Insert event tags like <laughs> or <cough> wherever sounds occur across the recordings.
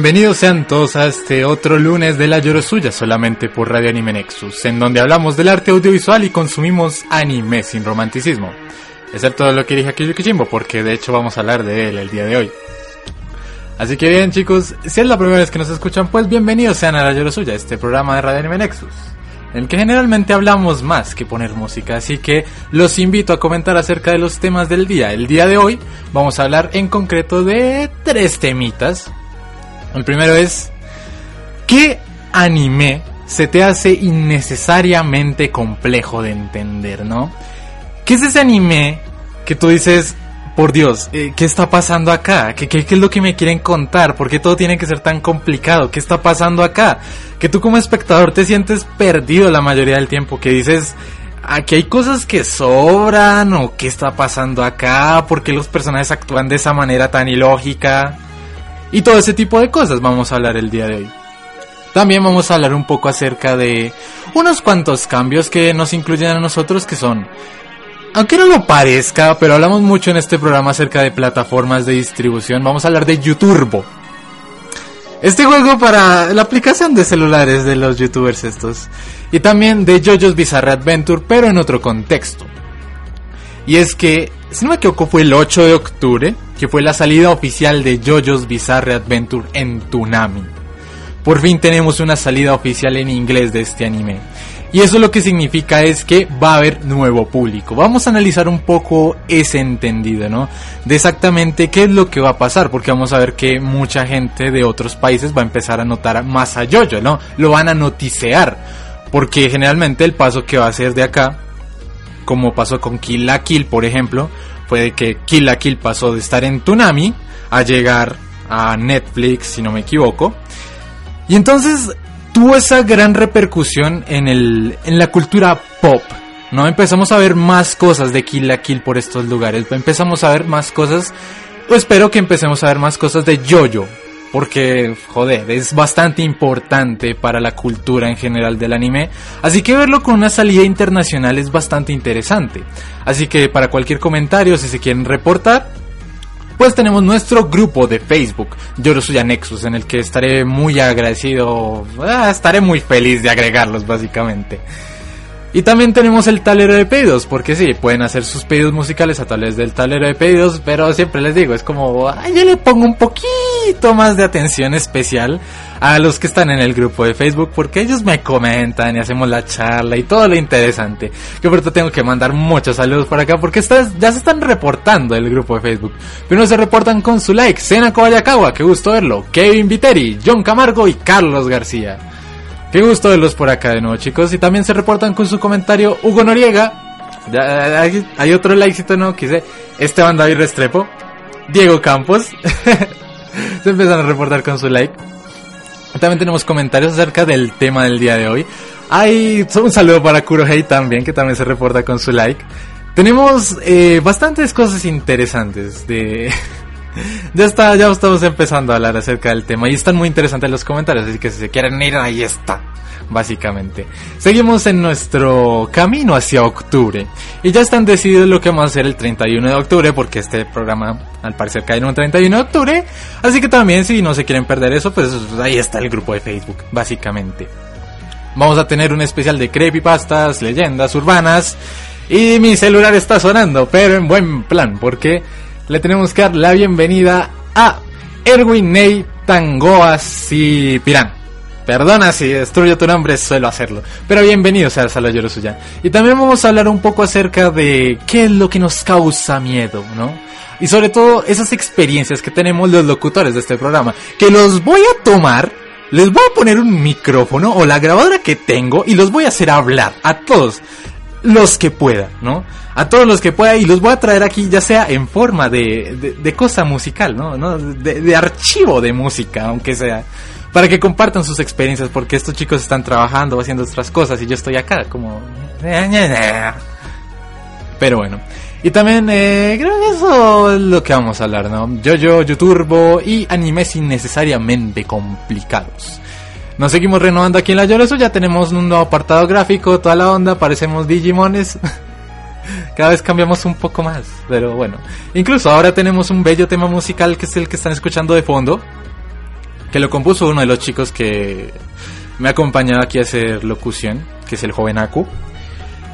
bienvenidos sean todos a este otro lunes de la Llorosuya, solamente por Radio Anime Nexus, en donde hablamos del arte audiovisual y consumimos anime sin romanticismo. Excepto lo que dije aquí Yukijimbo, porque de hecho vamos a hablar de él el día de hoy. Así que bien chicos, si es la primera vez que nos escuchan, pues bienvenidos sean a la Llorosuya, este programa de Radio Anime Nexus. En el que generalmente hablamos más que poner música, así que los invito a comentar acerca de los temas del día. El día de hoy vamos a hablar en concreto de tres temitas. El primero es, ¿qué anime se te hace innecesariamente complejo de entender, no? ¿Qué es ese anime que tú dices, por Dios, eh, ¿qué está pasando acá? ¿Qué, qué, qué es lo que me quieren contar? ¿Por qué todo tiene que ser tan complicado? ¿Qué está pasando acá? Que tú como espectador te sientes perdido la mayoría del tiempo, que dices, aquí hay cosas que sobran o qué está pasando acá, por qué los personajes actúan de esa manera tan ilógica. Y todo ese tipo de cosas vamos a hablar el día de hoy. También vamos a hablar un poco acerca de unos cuantos cambios que nos incluyen a nosotros que son, aunque no lo parezca, pero hablamos mucho en este programa acerca de plataformas de distribución, vamos a hablar de YouTube. Este juego para la aplicación de celulares de los youtubers estos. Y también de JoJo's Bizarre Adventure, pero en otro contexto. Y es que, si no me equivoco, fue el 8 de octubre, que fue la salida oficial de JoJo's Bizarre Adventure en Toonami. Por fin tenemos una salida oficial en inglés de este anime. Y eso lo que significa es que va a haber nuevo público. Vamos a analizar un poco ese entendido, ¿no? De exactamente qué es lo que va a pasar, porque vamos a ver que mucha gente de otros países va a empezar a notar más a Jojo, ¿no? Lo van a noticear. Porque generalmente el paso que va a hacer de acá, como pasó con Kill la Kill, por ejemplo, fue de que Kill la Kill pasó de estar en Tsunami a llegar a Netflix, si no me equivoco. Y entonces tuvo esa gran repercusión en, el, en la cultura pop. ¿no? Empezamos a ver más cosas de Kill la Kill por estos lugares. Empezamos a ver más cosas. Pues espero que empecemos a ver más cosas de Jojo. Porque, joder, es bastante importante para la cultura en general del anime. Así que verlo con una salida internacional es bastante interesante. Así que para cualquier comentario, si se quieren reportar, pues tenemos nuestro grupo de Facebook, Yorosuya Nexus, en el que estaré muy agradecido, ah, estaré muy feliz de agregarlos básicamente. Y también tenemos el tablero de pedidos, porque sí, pueden hacer sus pedidos musicales a través del tablero de pedidos, pero siempre les digo, es como, yo le pongo un poquito más de atención especial a los que están en el grupo de Facebook, porque ellos me comentan y hacemos la charla y todo lo interesante. Que por tengo que mandar muchos saludos por acá, porque ya se están reportando el grupo de Facebook. Pero se reportan con su like, Sena Kobayakawa, qué gusto verlo, Kevin Viteri, John Camargo y Carlos García. Qué gusto verlos por acá de nuevo, chicos. Y también se reportan con su comentario Hugo Noriega. Ya, hay, otro likecito no que dice Esteban David Restrepo, Diego Campos. <laughs> se empiezan a reportar con su like. También tenemos comentarios acerca del tema del día de hoy. Hay un saludo para Kurohei también, que también se reporta con su like. Tenemos eh, bastantes cosas interesantes de, ya está, ya estamos empezando a hablar acerca del tema y están muy interesantes los comentarios, así que si se quieren ir, ahí está. Básicamente. Seguimos en nuestro camino hacia octubre. Y ya están decididos lo que vamos a hacer el 31 de octubre, porque este programa al parecer cae en un 31 de octubre. Así que también si no se quieren perder eso, pues ahí está el grupo de Facebook, básicamente. Vamos a tener un especial de creepypastas, leyendas urbanas. Y mi celular está sonando, pero en buen plan, porque le tenemos que dar la bienvenida a Erwin Ney Tangoas y Pirán. Perdona si destruyo tu nombre, suelo hacerlo. Pero bienvenido sea Sala Suya. Y también vamos a hablar un poco acerca de qué es lo que nos causa miedo, ¿no? Y sobre todo esas experiencias que tenemos los locutores de este programa. Que los voy a tomar, les voy a poner un micrófono o la grabadora que tengo y los voy a hacer hablar a todos los que pueda, ¿no? A todos los que pueda y los voy a traer aquí ya sea en forma de, de, cosa musical, ¿no? ¿no? De, archivo de música, aunque sea. Para que compartan sus experiencias, porque estos chicos están trabajando, haciendo otras cosas y yo estoy acá como... Pero bueno. Y también eh, creo que eso es lo que vamos a hablar, ¿no? Yo-Yo, YouTube y animes innecesariamente complicados. Nos seguimos renovando aquí en la Lloroso, ya tenemos un nuevo apartado gráfico, toda la onda, parecemos Digimones. <laughs> Cada vez cambiamos un poco más, pero bueno. Incluso ahora tenemos un bello tema musical que es el que están escuchando de fondo, que lo compuso uno de los chicos que me ha acompañado aquí a hacer locución, que es el joven Aku.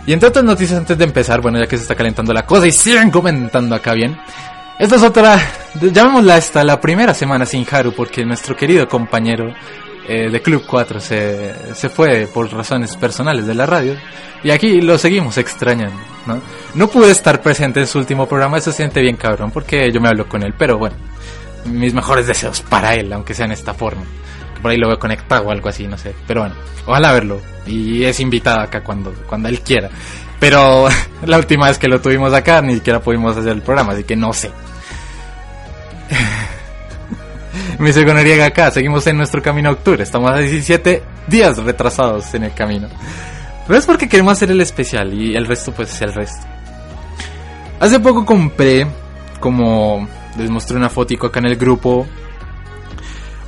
Y entre otras noticias antes de empezar, bueno, ya que se está calentando la cosa y siguen comentando acá bien. Esta es otra, llamémosla esta, la primera semana sin Haru, porque nuestro querido compañero eh, de Club 4 se, se fue por razones personales de la radio y aquí lo seguimos extrañando, ¿no? No pude estar presente en su último programa, eso se siente bien cabrón porque yo me hablo con él, pero bueno, mis mejores deseos para él, aunque sea en esta forma. Por ahí lo veo conectado o algo así, no sé, pero bueno, ojalá verlo y es invitado acá cuando, cuando él quiera. Pero <laughs> la última vez que lo tuvimos acá ni siquiera pudimos hacer el programa, así que no sé. <laughs> Me dice Noriega acá, seguimos en nuestro camino a octubre, estamos a 17 días retrasados en el camino. Pero es porque queremos hacer el especial y el resto pues es el resto. Hace poco compré, como les mostré una fotico acá en el grupo,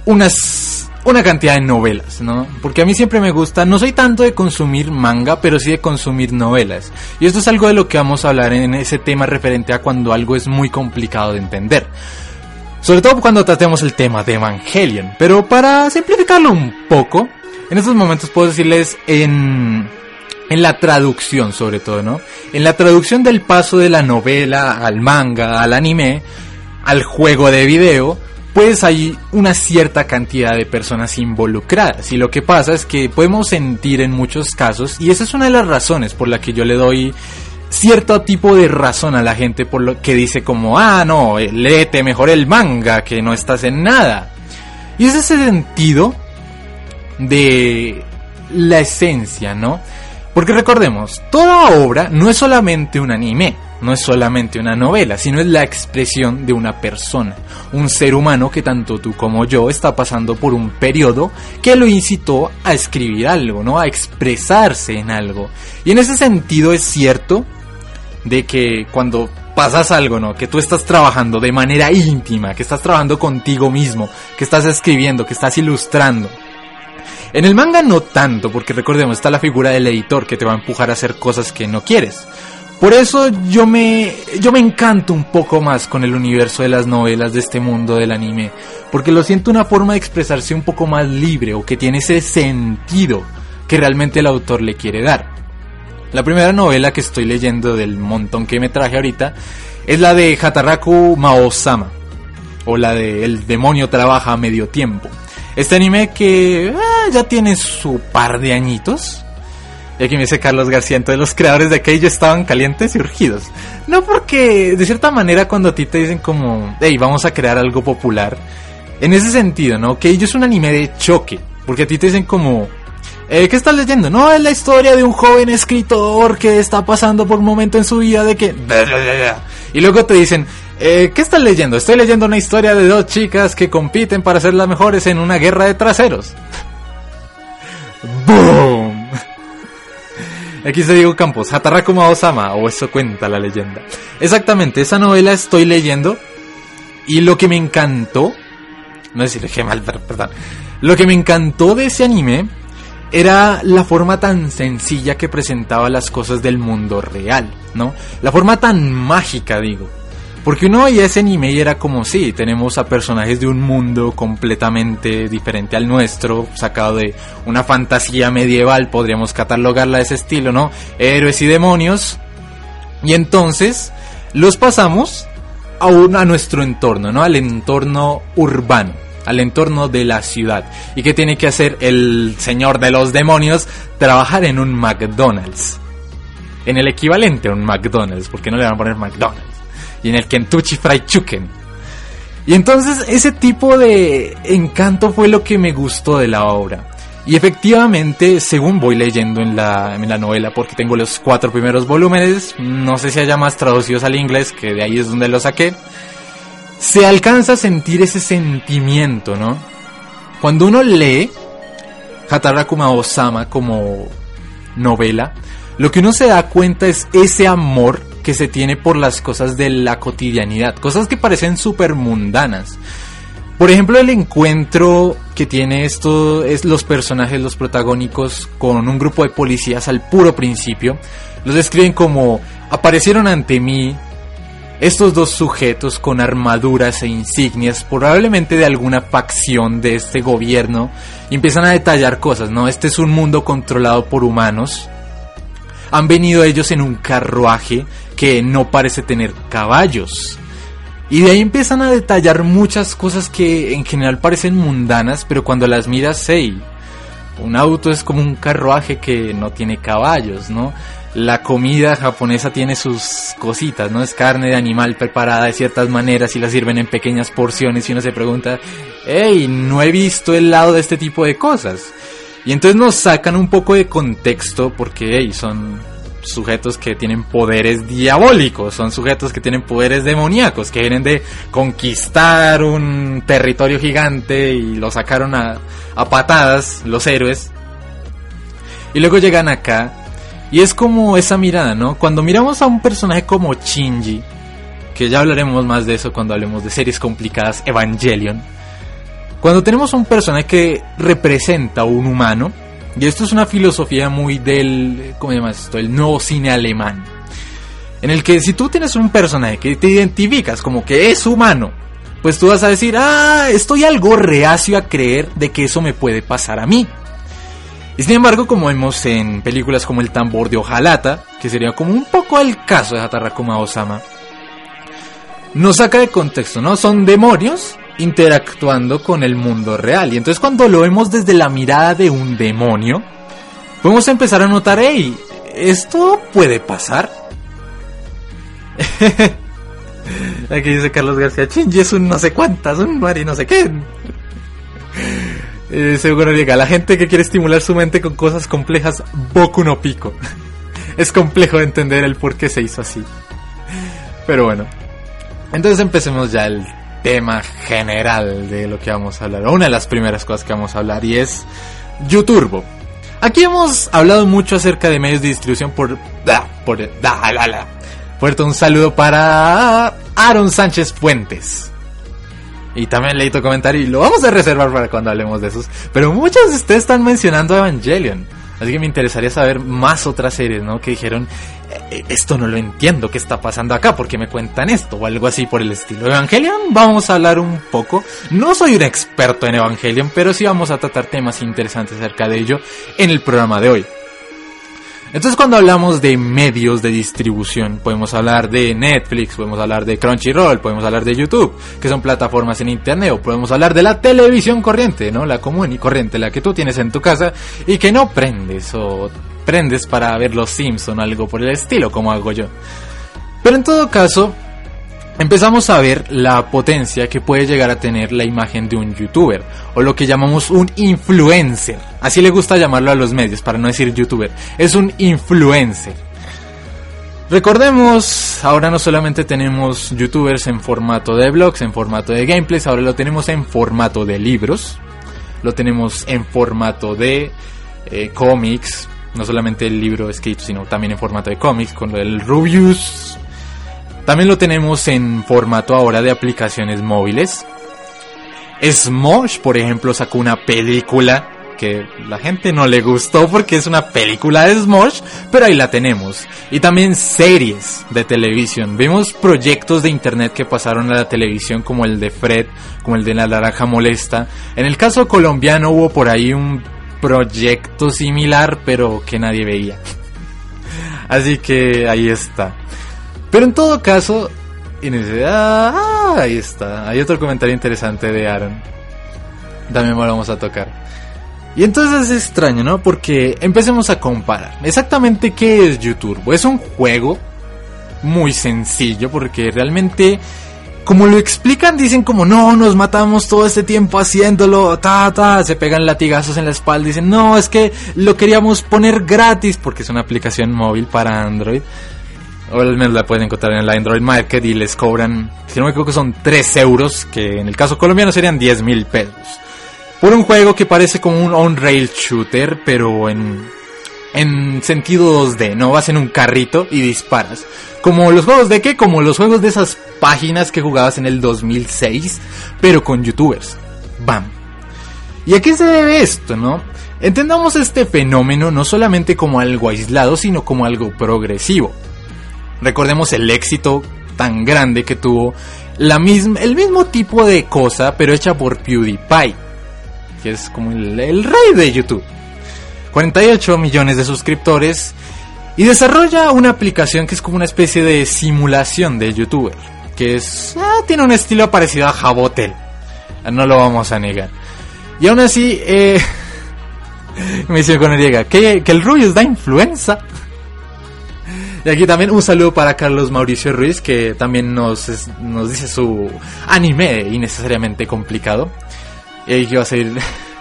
unas una cantidad de novelas, ¿no? Porque a mí siempre me gusta, no soy tanto de consumir manga, pero sí de consumir novelas. Y esto es algo de lo que vamos a hablar en ese tema referente a cuando algo es muy complicado de entender. Sobre todo cuando tratemos el tema de Evangelion. Pero para simplificarlo un poco, en estos momentos puedo decirles en, en la traducción sobre todo, ¿no? En la traducción del paso de la novela al manga, al anime, al juego de video, pues hay una cierta cantidad de personas involucradas. Y lo que pasa es que podemos sentir en muchos casos, y esa es una de las razones por la que yo le doy cierto tipo de razón a la gente por lo que dice como, ah, no, léete mejor el manga, que no estás en nada. Y es ese sentido de la esencia, ¿no? Porque recordemos, toda obra no es solamente un anime, no es solamente una novela, sino es la expresión de una persona, un ser humano que tanto tú como yo está pasando por un periodo que lo incitó a escribir algo, ¿no? A expresarse en algo. Y en ese sentido es cierto de que cuando pasas algo, ¿no? Que tú estás trabajando de manera íntima, que estás trabajando contigo mismo, que estás escribiendo, que estás ilustrando. En el manga no tanto, porque recordemos, está la figura del editor que te va a empujar a hacer cosas que no quieres. Por eso yo me, yo me encanto un poco más con el universo de las novelas de este mundo del anime, porque lo siento una forma de expresarse un poco más libre o que tiene ese sentido que realmente el autor le quiere dar. La primera novela que estoy leyendo del montón que me traje ahorita es la de Hataraku Mao-sama, o la de El demonio trabaja a medio tiempo. Este anime que ah, ya tiene su par de añitos. Y aquí me dice Carlos García, entonces los creadores de aquello estaban calientes y urgidos. No porque, de cierta manera, cuando a ti te dicen como, hey, vamos a crear algo popular, en ese sentido, ¿no? Ello es un anime de choque. Porque a ti te dicen como, eh, ¿qué estás leyendo? No, es la historia de un joven escritor que está pasando por un momento en su vida de que... Y luego te dicen, eh, ¿qué estás leyendo? Estoy leyendo una historia de dos chicas que compiten para ser las mejores en una guerra de traseros. Aquí se Diego Campos, Hataraku Mao-sama, o eso cuenta la leyenda. Exactamente, esa novela estoy leyendo y lo que me encantó, no es decir, dejé mal, per- perdón, lo que me encantó de ese anime era la forma tan sencilla que presentaba las cosas del mundo real, ¿no? La forma tan mágica, digo. Porque uno veía ese anime y era como, sí, tenemos a personajes de un mundo completamente diferente al nuestro, sacado de una fantasía medieval, podríamos catalogarla de ese estilo, ¿no? Héroes y demonios. Y entonces los pasamos a, un- a nuestro entorno, ¿no? Al entorno urbano, al entorno de la ciudad. ¿Y qué tiene que hacer el señor de los demonios? Trabajar en un McDonald's. En el equivalente a un McDonald's, porque no le van a poner McDonald's. Y en el Kentucky Fried Chicken. Y entonces ese tipo de encanto fue lo que me gustó de la obra. Y efectivamente, según voy leyendo en la, en la novela, porque tengo los cuatro primeros volúmenes, no sé si haya más traducidos al inglés, que de ahí es donde lo saqué, se alcanza a sentir ese sentimiento, ¿no? Cuando uno lee Hataraku Mao-sama como novela, lo que uno se da cuenta es ese amor que se tiene por las cosas de la cotidianidad, cosas que parecen súper mundanas. Por ejemplo, el encuentro que tiene esto es los personajes, los protagónicos, con un grupo de policías al puro principio. Los describen como aparecieron ante mí estos dos sujetos con armaduras e insignias, probablemente de alguna facción de este gobierno, y empiezan a detallar cosas, ¿no? Este es un mundo controlado por humanos. Han venido ellos en un carruaje que no parece tener caballos. Y de ahí empiezan a detallar muchas cosas que en general parecen mundanas, pero cuando las miras, hey, un auto es como un carruaje que no tiene caballos, ¿no? La comida japonesa tiene sus cositas, ¿no? Es carne de animal preparada de ciertas maneras y la sirven en pequeñas porciones y uno se pregunta, hey, no he visto el lado de este tipo de cosas. Y entonces nos sacan un poco de contexto porque, son sujetos que tienen poderes diabólicos, son sujetos que tienen poderes demoníacos, que vienen de conquistar un territorio gigante y lo sacaron a, a patadas los héroes. Y luego llegan acá y es como esa mirada, ¿no? Cuando miramos a un personaje como Shinji, que ya hablaremos más de eso cuando hablemos de series complicadas, Evangelion. Cuando tenemos un personaje que representa a un humano, y esto es una filosofía muy del, ¿cómo se llama esto? El nuevo cine alemán. En el que si tú tienes un personaje que te identificas como que es humano, pues tú vas a decir, ah, estoy algo reacio a creer de que eso me puede pasar a mí. Y sin embargo, como vemos en películas como El tambor de Ojalata, que sería como un poco el caso de Hataraku Osama, nos saca de contexto, ¿no? Son demonios interactuando con el mundo real. Y entonces cuando lo vemos desde la mirada de un demonio, podemos empezar a notar, hey, ¿esto puede pasar? <laughs> Aquí dice Carlos García, Chingy es un no sé cuántas, un mari no sé qué. <laughs> Eh, seguro llega la gente que quiere estimular su mente con cosas complejas, Boku no Pico. <laughs> es complejo de entender el por qué se hizo así. Pero bueno. Entonces empecemos ya el tema general de lo que vamos a hablar. Una de las primeras cosas que vamos a hablar y es YouTube. Aquí hemos hablado mucho acerca de medios de distribución por... Da, por... Da, la, la. Fuerte un saludo para Aaron Sánchez Fuentes. Y también leí tu comentario y lo vamos a reservar para cuando hablemos de esos. Pero muchos de ustedes están mencionando Evangelion. Así que me interesaría saber más otras series, ¿no? Que dijeron, "Eh, esto no lo entiendo, ¿qué está pasando acá? ¿Por qué me cuentan esto? O algo así por el estilo. Evangelion, vamos a hablar un poco. No soy un experto en Evangelion, pero sí vamos a tratar temas interesantes acerca de ello en el programa de hoy. Entonces cuando hablamos de medios de distribución, podemos hablar de Netflix, podemos hablar de Crunchyroll, podemos hablar de YouTube, que son plataformas en internet, o podemos hablar de la televisión corriente, ¿no? La común y corriente, la que tú tienes en tu casa y que no prendes o prendes para ver los Simpson o algo por el estilo, como hago yo. Pero en todo caso, empezamos a ver la potencia que puede llegar a tener la imagen de un youtuber o lo que llamamos un influencer. Así le gusta llamarlo a los medios para no decir youtuber. Es un influencer. Recordemos, ahora no solamente tenemos youtubers en formato de blogs, en formato de gameplays, ahora lo tenemos en formato de libros, lo tenemos en formato de eh, cómics, no solamente el libro escrito, sino también en formato de cómics, con el Rubius, también lo tenemos en formato ahora de aplicaciones móviles. Smosh, por ejemplo, sacó una película que la gente no le gustó porque es una película de Smosh, pero ahí la tenemos. Y también series de televisión. Vemos proyectos de internet que pasaron a la televisión como el de Fred, como el de La Naranja Molesta. En el caso colombiano hubo por ahí un proyecto similar, pero que nadie veía. <laughs> Así que ahí está. Pero en todo caso, ah, ahí está. Hay otro comentario interesante de Aaron. También lo vamos a tocar. Y entonces es extraño, ¿no? Porque empecemos a comparar. Exactamente qué es YouTube. Es un juego muy sencillo porque realmente como lo explican, dicen como no, nos matamos todo este tiempo haciéndolo, ta, ta, se pegan latigazos en la espalda, dicen no, es que lo queríamos poner gratis porque es una aplicación móvil para Android. O al menos la pueden encontrar en el Android Market y les cobran, si no me equivoco, son 3 euros, que en el caso colombiano serían 10 mil pesos. Por un juego que parece como un on-rail shooter, pero en, en sentido 2D, ¿no? Vas en un carrito y disparas. Como los juegos de qué? Como los juegos de esas páginas que jugabas en el 2006, pero con youtubers. Bam. ¿Y a qué se debe esto, no? Entendamos este fenómeno no solamente como algo aislado, sino como algo progresivo. Recordemos el éxito tan grande que tuvo la misma, el mismo tipo de cosa, pero hecha por PewDiePie, que es como el, el rey de YouTube. 48 millones de suscriptores y desarrolla una aplicación que es como una especie de simulación de youtuber, que es ah, tiene un estilo parecido a Jabotel, no lo vamos a negar. Y aún así, eh, <laughs> me dice con llega que, que el Rubius da influenza. Y aquí también un saludo para Carlos Mauricio Ruiz, que también nos, nos dice su anime innecesariamente complicado. Y va a seguir. <laughs>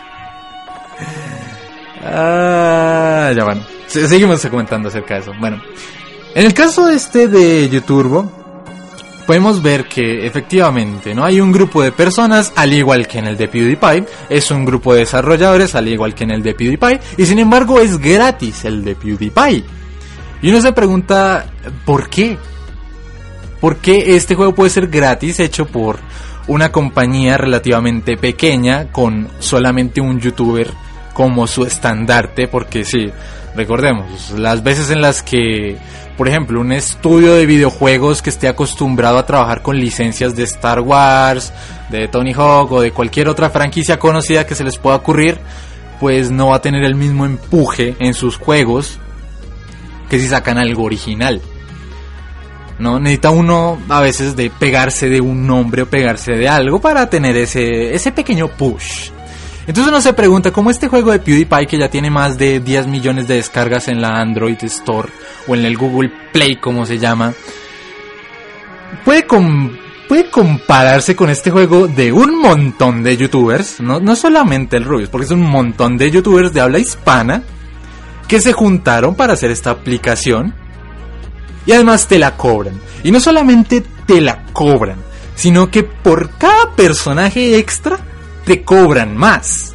ah, ya. Se- Seguimos comentando acerca de eso. Bueno, en el caso este de YouTube, podemos ver que efectivamente no hay un grupo de personas, al igual que en el de PewDiePie, es un grupo de desarrolladores, al igual que en el de PewDiePie, y sin embargo es gratis el de PewDiePie. Y uno se pregunta, ¿por qué? ¿Por qué este juego puede ser gratis hecho por una compañía relativamente pequeña con solamente un youtuber como su estandarte? Porque sí, recordemos, las veces en las que, por ejemplo, un estudio de videojuegos que esté acostumbrado a trabajar con licencias de Star Wars, de Tony Hawk o de cualquier otra franquicia conocida que se les pueda ocurrir, pues no va a tener el mismo empuje en sus juegos que si sacan algo original. ¿No? Necesita uno a veces de pegarse de un nombre o pegarse de algo para tener ese, ese pequeño push. Entonces uno se pregunta cómo este juego de PewDiePie que ya tiene más de 10 millones de descargas en la Android Store o en el Google Play como se llama, puede com- puede compararse con este juego de un montón de youtubers, no, no solamente el Rubius, porque es un montón de youtubers de habla hispana que se juntaron para hacer esta aplicación y además te la cobran. Y no solamente te la cobran, sino que por cada personaje extra te cobran más.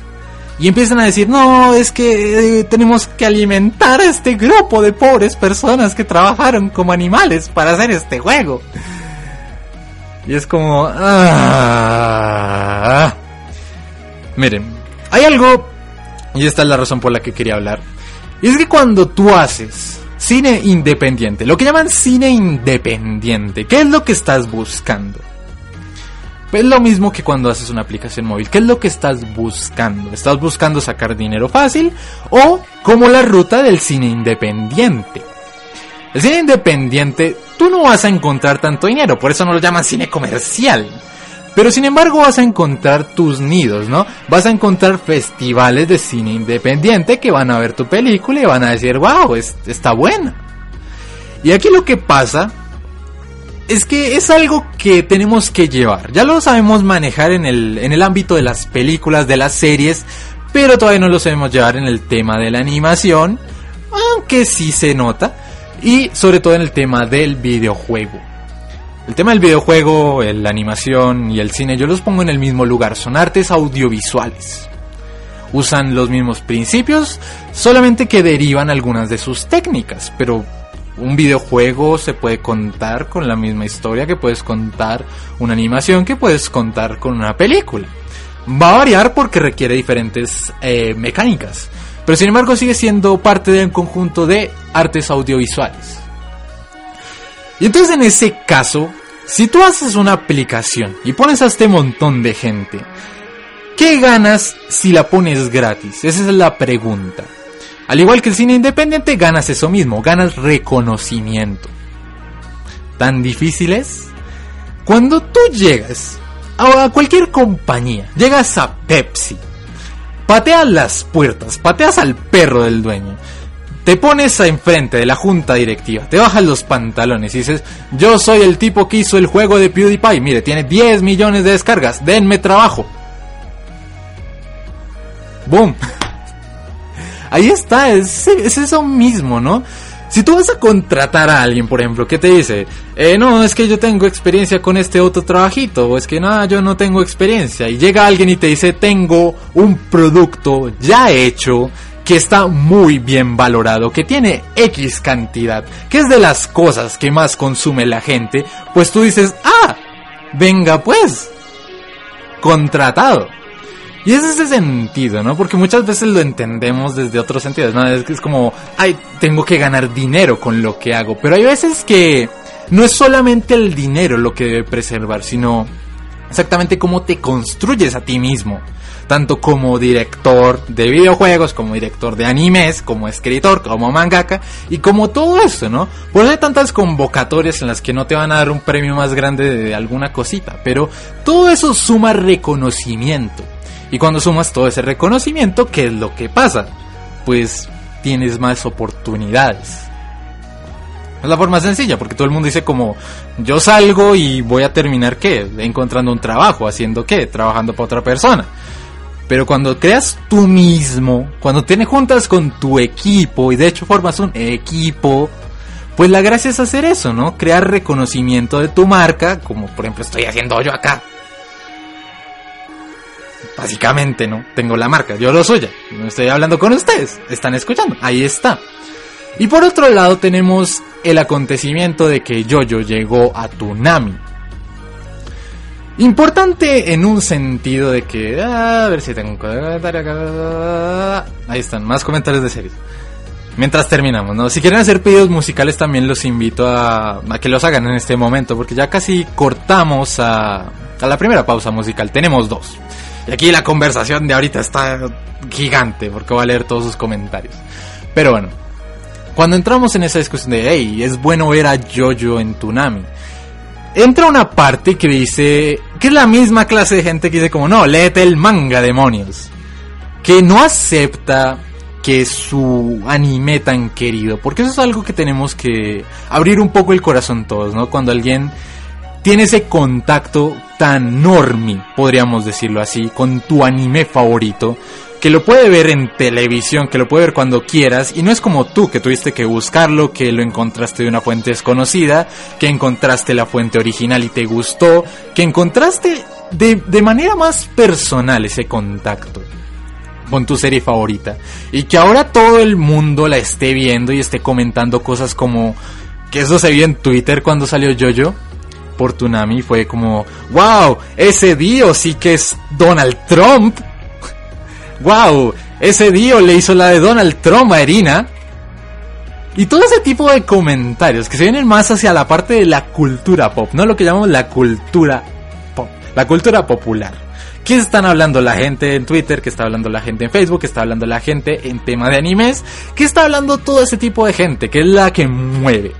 Y empiezan a decir, no, es que eh, tenemos que alimentar a este grupo de pobres personas que trabajaron como animales para hacer este juego. Y es como... ah. Miren, hay algo, y esta es la razón por la que quería hablar, y es que cuando tú haces cine independiente, lo que llaman cine independiente, ¿qué es lo que estás buscando? Es lo mismo que cuando haces una aplicación móvil. ¿Qué es lo que estás buscando? ¿Estás buscando sacar dinero fácil o como la ruta del cine independiente? El cine independiente, tú no vas a encontrar tanto dinero, por eso no lo llaman cine comercial. Pero sin embargo vas a encontrar tus nidos, ¿no? Vas a encontrar festivales de cine independiente que van a ver tu película y van a decir, wow, es, está buena. Y aquí lo que pasa es que es algo que tenemos que llevar. Ya lo sabemos manejar en el, en el ámbito de las películas, de las series, pero todavía no lo sabemos llevar en el tema de la animación, aunque sí se nota, y sobre todo en el tema del videojuego. El tema del videojuego, la animación y el cine yo los pongo en el mismo lugar, son artes audiovisuales. Usan los mismos principios, solamente que derivan algunas de sus técnicas, pero un videojuego se puede contar con la misma historia que puedes contar una animación que puedes contar con una película. Va a variar porque requiere diferentes eh, mecánicas, pero sin embargo sigue siendo parte de un conjunto de artes audiovisuales. Y entonces en ese caso, si tú haces una aplicación y pones a este montón de gente, ¿qué ganas si la pones gratis? Esa es la pregunta. Al igual que el cine independiente, ganas eso mismo, ganas reconocimiento. ¿Tan difícil es? Cuando tú llegas a cualquier compañía, llegas a Pepsi, pateas las puertas, pateas al perro del dueño, te pones enfrente de la junta directiva, te bajas los pantalones y dices, yo soy el tipo que hizo el juego de PewDiePie, mire, tiene 10 millones de descargas, denme trabajo. ¡Boom! Ahí está, es, es, eso mismo, ¿no? Si tú vas a contratar a alguien, por ejemplo, que te dice, eh, no, es que yo tengo experiencia con este otro trabajito, o es que no, yo no tengo experiencia, y llega alguien y te dice, tengo un producto ya hecho, que está muy bien valorado, que tiene X cantidad, que es de las cosas que más consume la gente, pues tú dices, ah, venga pues, contratado. Y es ese sentido, ¿no? Porque muchas veces lo entendemos desde otros sentidos, ¿no? Es, es como, ay, tengo que ganar dinero con lo que hago. Pero hay veces que no es solamente el dinero lo que debe preservar, sino exactamente cómo te construyes a ti mismo. Tanto como director de videojuegos, como director de animes, como escritor, como mangaka, y como todo eso, ¿no? Por eso hay tantas convocatorias en las que no te van a dar un premio más grande de alguna cosita, pero todo eso suma reconocimiento. Y cuando sumas todo ese reconocimiento, ¿qué es lo que pasa? Pues tienes más oportunidades. Es la forma sencilla, porque todo el mundo dice como, yo salgo y voy a terminar qué? Encontrando un trabajo, haciendo qué? Trabajando para otra persona. Pero cuando creas tú mismo, cuando te juntas con tu equipo y de hecho formas un equipo, pues la gracia es hacer eso, ¿no? Crear reconocimiento de tu marca, como por ejemplo estoy haciendo yo acá. Básicamente, ¿no? Tengo la marca, yo lo suya. No estoy hablando con ustedes, están escuchando, ahí está. Y por otro lado tenemos el acontecimiento de que Jojo llegó a Tunami. Importante en un sentido de que... A ver si tengo un comentario. Ahí están, más comentarios de series. Mientras terminamos, ¿no? Si quieren hacer pedidos musicales también los invito a, a que los hagan en este momento, porque ya casi cortamos a, a la primera pausa musical. Tenemos dos. Y aquí la conversación de ahorita está gigante, porque voy a leer todos sus comentarios. Pero bueno, cuando entramos en esa discusión de, hey, es bueno ver a Jojo en Tunami, entra una parte que dice, que es la misma clase de gente que dice como, no, léete el manga, demonios. Que no acepta que su anime tan querido, porque eso es algo que tenemos que abrir un poco el corazón todos, ¿no? Cuando alguien tiene ese contacto tan normie, podríamos decirlo así, con tu anime favorito, que lo puede ver en televisión, que lo puede ver cuando quieras, y no es como tú que tuviste que buscarlo, que lo encontraste de una fuente desconocida, que encontraste la fuente original y te gustó, que encontraste de, de manera más personal ese contacto con tu serie favorita. Y que ahora todo el mundo la esté viendo y esté comentando cosas como que eso se vio en Twitter cuando salió Jojo por. Fue como, wow, ese Dio sí que es Donald Trump. <laughs> wow, ese Dio le hizo la de Donald Trump a Erina. Y todo ese tipo de comentarios que se vienen más hacia la parte de la cultura pop, no lo que llamamos la cultura pop, la cultura popular. ¿Qué están hablando la gente en Twitter? ¿Qué está hablando la gente en Facebook? ¿Qué está hablando la gente en tema de animes? ¿Qué está hablando todo ese tipo de gente? Que es la que mueve.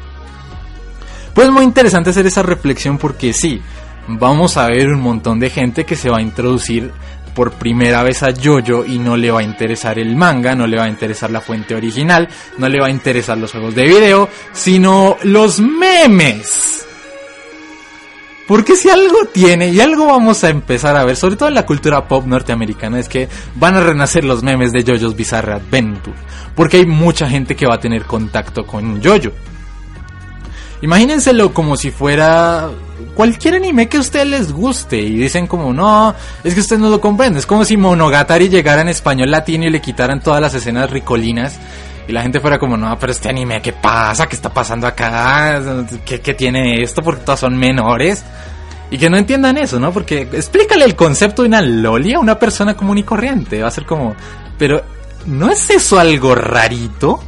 Pues es muy interesante hacer esa reflexión porque sí, vamos a ver un montón de gente que se va a introducir por primera vez a Jojo y no le va a interesar el manga, no le va a interesar la fuente original, no le va a interesar los juegos de video, sino los memes. Porque si algo tiene, y algo vamos a empezar a ver, sobre todo en la cultura pop norteamericana, es que van a renacer los memes de JoJo's Bizarre Adventure. Porque hay mucha gente que va a tener contacto con JoJo. Imagínenselo como si fuera cualquier anime que a ustedes les guste y dicen como no, es que ustedes no lo comprenden. Es como si Monogatari llegara en español latino y le quitaran todas las escenas ricolinas y la gente fuera como no, pero este anime, ¿qué pasa? ¿Qué está pasando acá? ¿Qué, qué tiene esto? Porque todas son menores. Y que no entiendan eso, ¿no? Porque explícale el concepto de una loli a una persona común y corriente. Va a ser como, pero ¿no es eso algo rarito?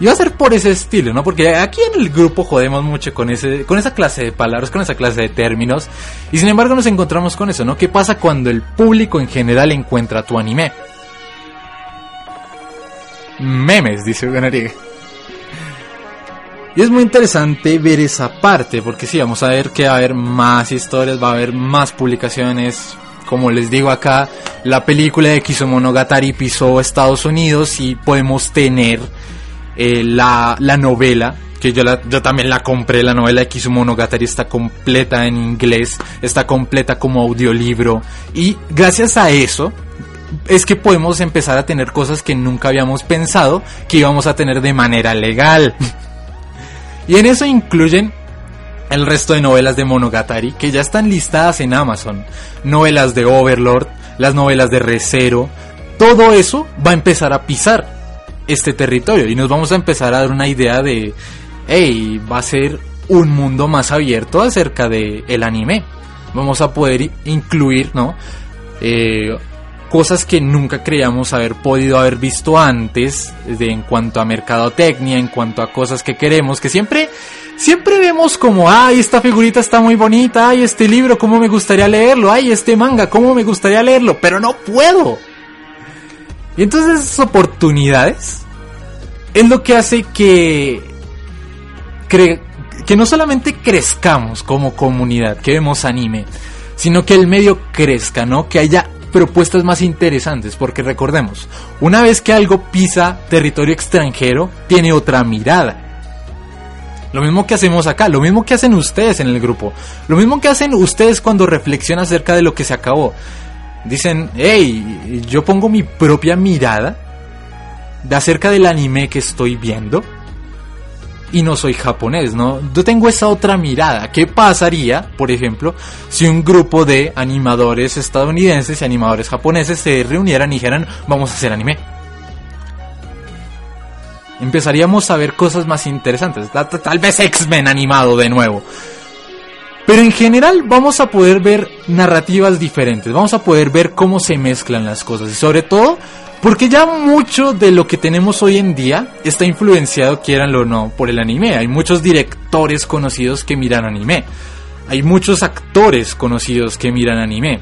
Y va a ser por ese estilo, ¿no? Porque aquí en el grupo jodemos mucho con ese, con esa clase de palabras, con esa clase de términos. Y sin embargo nos encontramos con eso, ¿no? ¿Qué pasa cuando el público en general encuentra tu anime? Memes, dice Ganariega. Y es muy interesante ver esa parte, porque sí, vamos a ver que va a haber más historias, va a haber más publicaciones. Como les digo acá, la película de Kisomonogatari pisó Estados Unidos y podemos tener eh, la, la novela que yo, la, yo también la compré, la novela de Kizumonogatari está completa en inglés, está completa como audiolibro. Y gracias a eso es que podemos empezar a tener cosas que nunca habíamos pensado que íbamos a tener de manera legal. <laughs> y en eso incluyen el resto de novelas de Monogatari que ya están listadas en Amazon, novelas de Overlord, las novelas de Recero, todo eso va a empezar a pisar este territorio y nos vamos a empezar a dar una idea de, hey, va a ser un mundo más abierto acerca de el anime. Vamos a poder incluir, ¿no? Eh, cosas que nunca creíamos haber podido haber visto antes de, en cuanto a mercadotecnia, en cuanto a cosas que queremos, que siempre siempre vemos como, ay, esta figurita está muy bonita, ay, este libro, cómo me gustaría leerlo, ay, este manga, cómo me gustaría leerlo, pero no puedo. Y entonces esas oportunidades es lo que hace que, que no solamente crezcamos como comunidad, que vemos anime, sino que el medio crezca, ¿no? Que haya propuestas más interesantes, porque recordemos, una vez que algo pisa territorio extranjero, tiene otra mirada. Lo mismo que hacemos acá, lo mismo que hacen ustedes en el grupo, lo mismo que hacen ustedes cuando reflexionan acerca de lo que se acabó. Dicen, hey, yo pongo mi propia mirada de acerca del anime que estoy viendo y no soy japonés, ¿no? Yo tengo esa otra mirada. ¿Qué pasaría, por ejemplo, si un grupo de animadores estadounidenses y animadores japoneses se reunieran y dijeran, vamos a hacer anime? Empezaríamos a ver cosas más interesantes. Tal vez X-Men animado de nuevo. Pero en general vamos a poder ver narrativas diferentes, vamos a poder ver cómo se mezclan las cosas y sobre todo porque ya mucho de lo que tenemos hoy en día está influenciado, quieranlo o no, por el anime. Hay muchos directores conocidos que miran anime. Hay muchos actores conocidos que miran anime.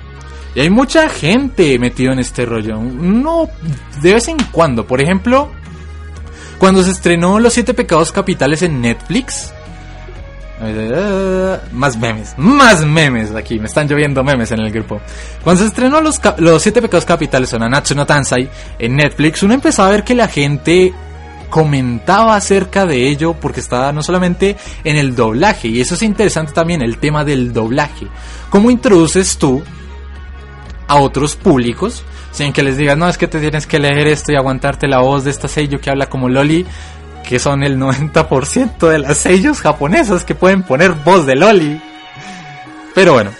Y hay mucha gente metido en este rollo. No, de vez en cuando. Por ejemplo, cuando se estrenó Los Siete Pecados Capitales en Netflix, más memes, más memes aquí, me están lloviendo memes en el grupo. Cuando se estrenó Los, los Siete Pecados Capitales o Nanatsu no Tansai en Netflix, uno empezó a ver que la gente comentaba acerca de ello porque estaba no solamente en el doblaje, y eso es interesante también, el tema del doblaje. ¿Cómo introduces tú a otros públicos sin que les digas, no, es que te tienes que leer esto y aguantarte la voz de esta sello que habla como Loli, que son el 90% de las sellos japonesas que pueden poner voz de Loli? Pero bueno,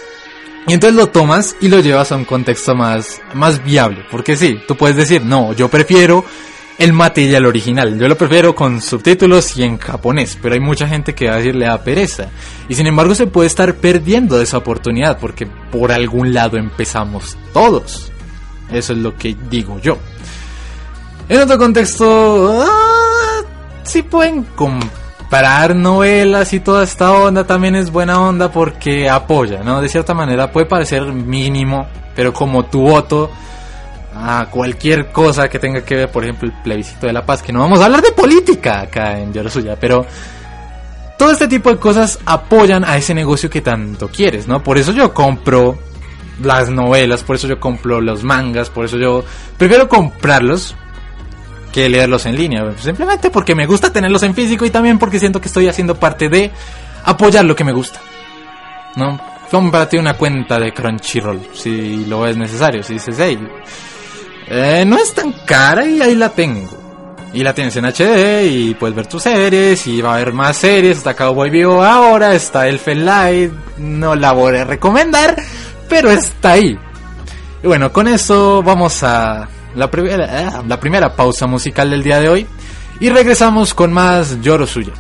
y entonces lo tomas y lo llevas a un contexto más, más viable. Porque sí, tú puedes decir, no, yo prefiero el material original. Yo lo prefiero con subtítulos y en japonés. Pero hay mucha gente que va a decirle a pereza. Y sin embargo se puede estar perdiendo esa oportunidad. Porque por algún lado empezamos todos. Eso es lo que digo yo. En otro contexto, ah, sí pueden comprar novelas y toda esta onda también es buena onda porque apoya, ¿no? De cierta manera puede parecer mínimo, pero como tu voto a cualquier cosa que tenga que ver, por ejemplo, el plebiscito de la paz, que no vamos a hablar de política acá en Suya, pero todo este tipo de cosas apoyan a ese negocio que tanto quieres, ¿no? Por eso yo compro las novelas, por eso yo compro los mangas, por eso yo prefiero comprarlos que leerlos en línea. Simplemente porque me gusta tenerlos en físico y también porque siento que estoy haciendo parte de apoyar lo que me gusta. ¿No? Cómprate una cuenta de Crunchyroll si lo es necesario. Si dices, hey, eh, no es tan cara y ahí la tengo. Y la tienes en HD y puedes ver tus series y va a haber más series. Está Cowboy Vivo ahora, está Elfen Light. No la voy a recomendar, pero está ahí. Y bueno, con eso vamos a la primera, eh, la primera pausa musical del día de hoy y regresamos con más Lloro Suya.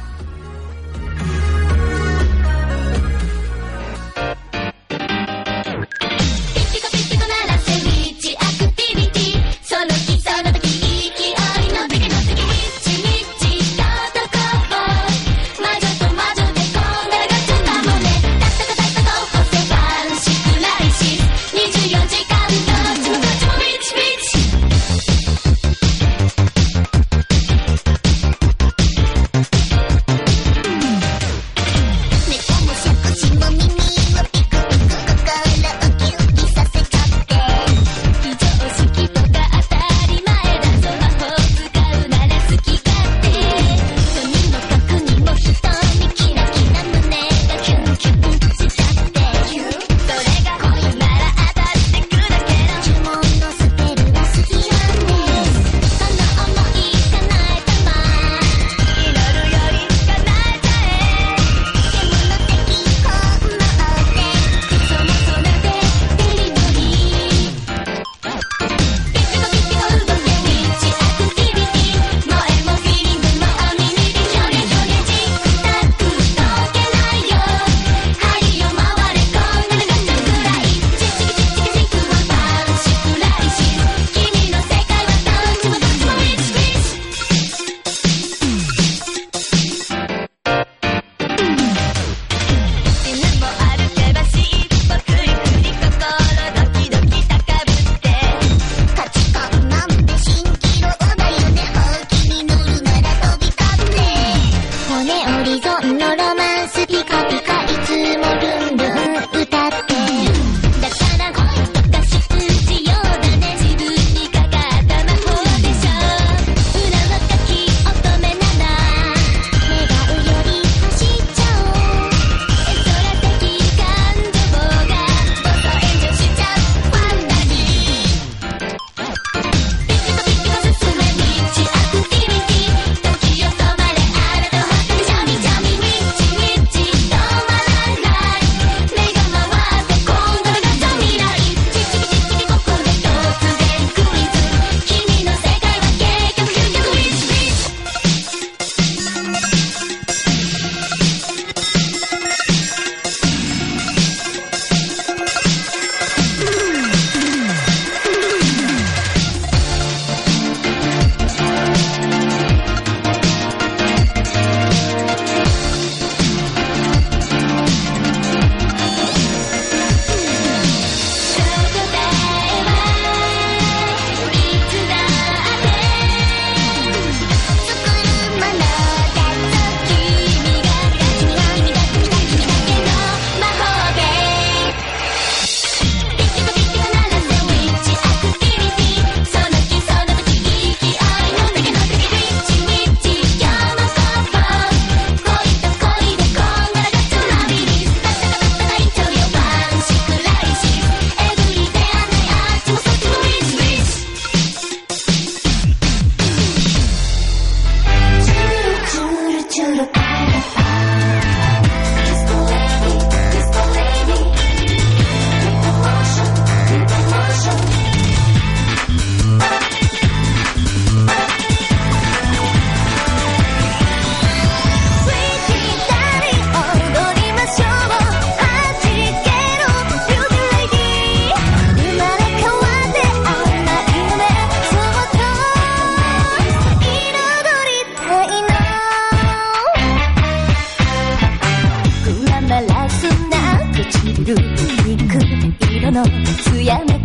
やめ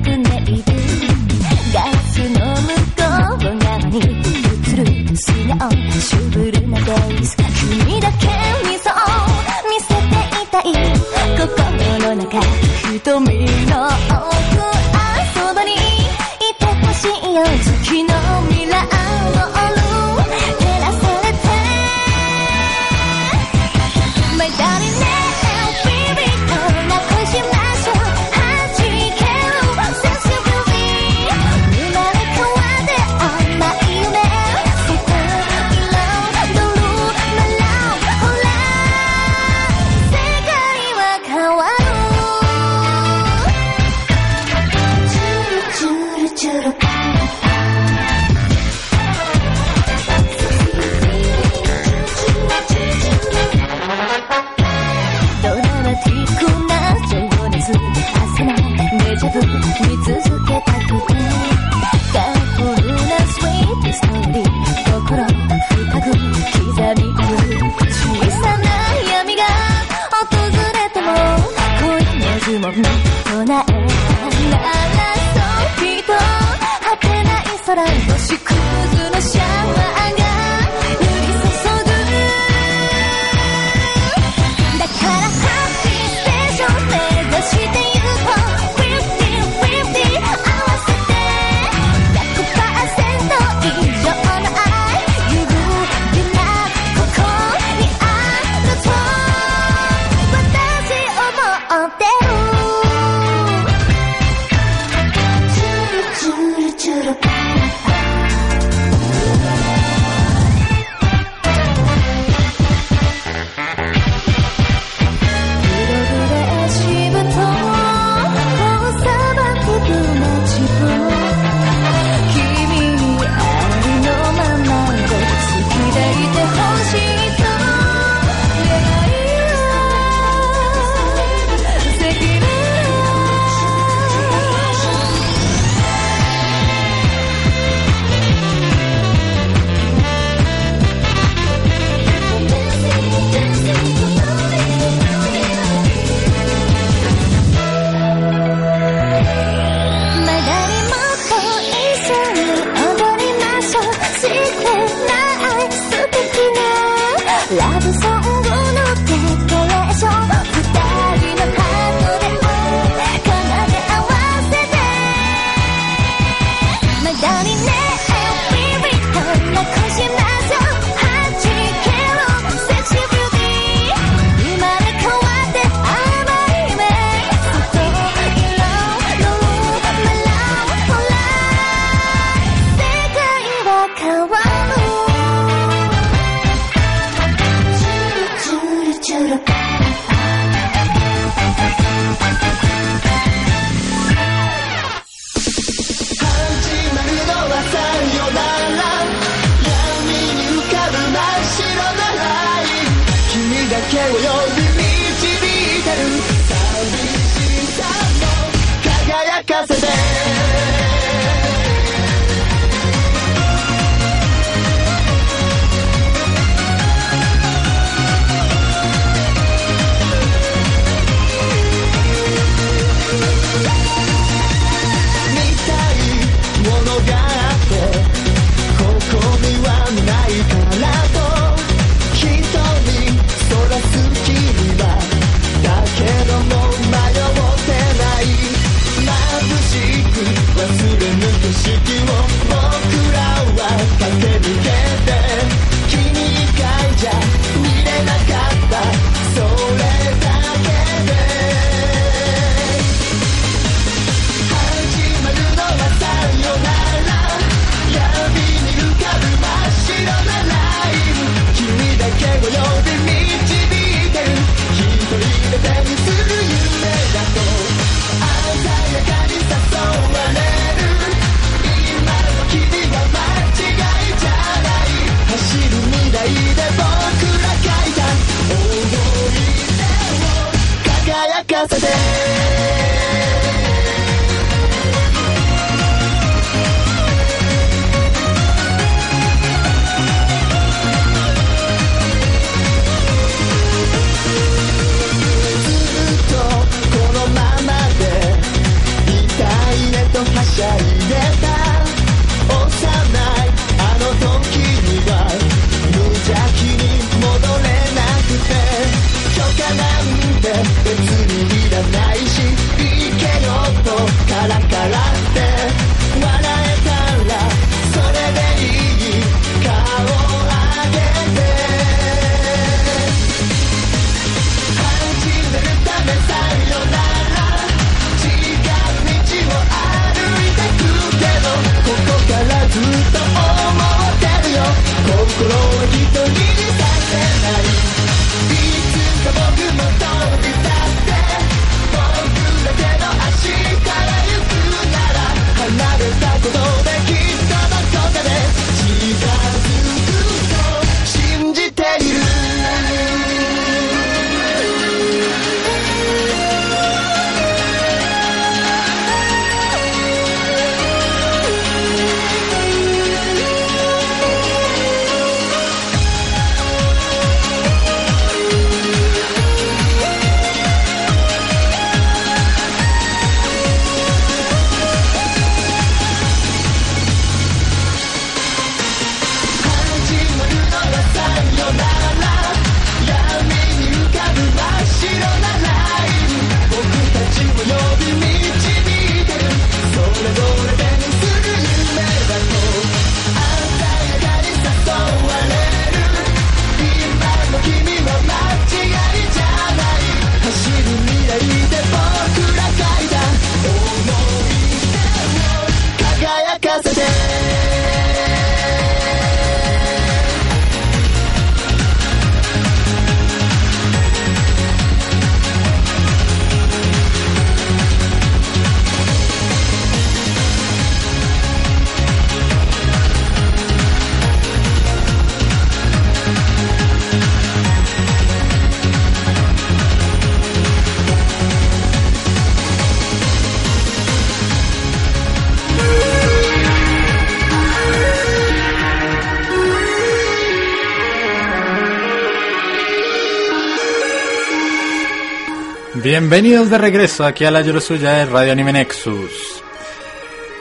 Bienvenidos de regreso aquí a la Yorosuya de Radio Anime Nexus.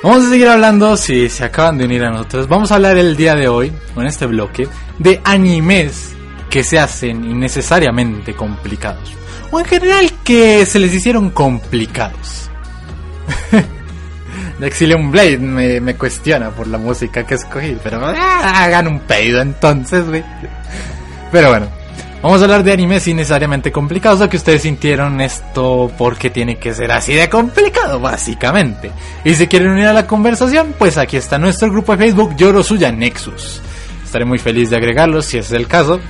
Vamos a seguir hablando, si se acaban de unir a nosotros, vamos a hablar el día de hoy, en este bloque, de animes que se hacen innecesariamente complicados. O en general que se les hicieron complicados. <laughs> de Exilium Blade me, cuestiona por la música que escogí, pero ah, hagan un pedido entonces, güey. Pero bueno, vamos a hablar de animes innecesariamente complicados, o que ustedes sintieron esto porque tiene que ser así de complicado, básicamente. Y si quieren unir a la conversación, pues aquí está nuestro grupo de Facebook Lloro Suya Nexus. Estaré muy feliz de agregarlos si es el caso.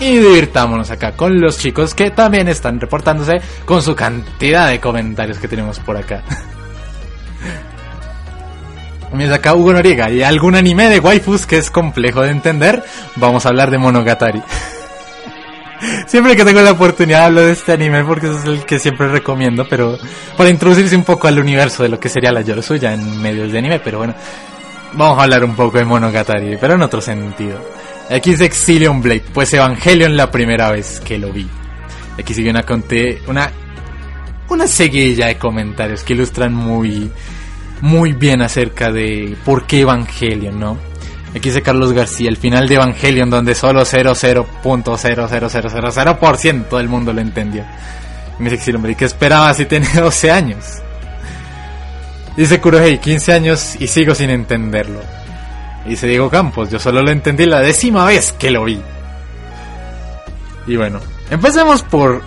Y divirtámonos acá con los chicos que también están reportándose con su cantidad de comentarios que tenemos por acá. <laughs> Comienza acá Hugo Noriega y algún anime de waifus que es complejo de entender. Vamos a hablar de Monogatari. <laughs> siempre que tengo la oportunidad hablo de este anime porque es el que siempre recomiendo, pero para introducirse un poco al universo de lo que sería la Yorosuya en medios de anime, pero bueno, vamos a hablar un poco de Monogatari, pero en otro sentido. Aquí dice Exilion Blade, pues Evangelion la primera vez que lo vi. Aquí sigue una una una seguilla de comentarios que ilustran muy muy bien acerca de por qué Evangelion, ¿no? Aquí dice Carlos García, el final de Evangelion donde solo 0.00000% del mundo lo entendió. Y me dice Exilion ¿qué esperaba si tenía 12 años? Dice Kurohei, 15 años y sigo sin entenderlo. Y dice Diego Campos, yo solo lo entendí la décima vez que lo vi. Y bueno, empecemos por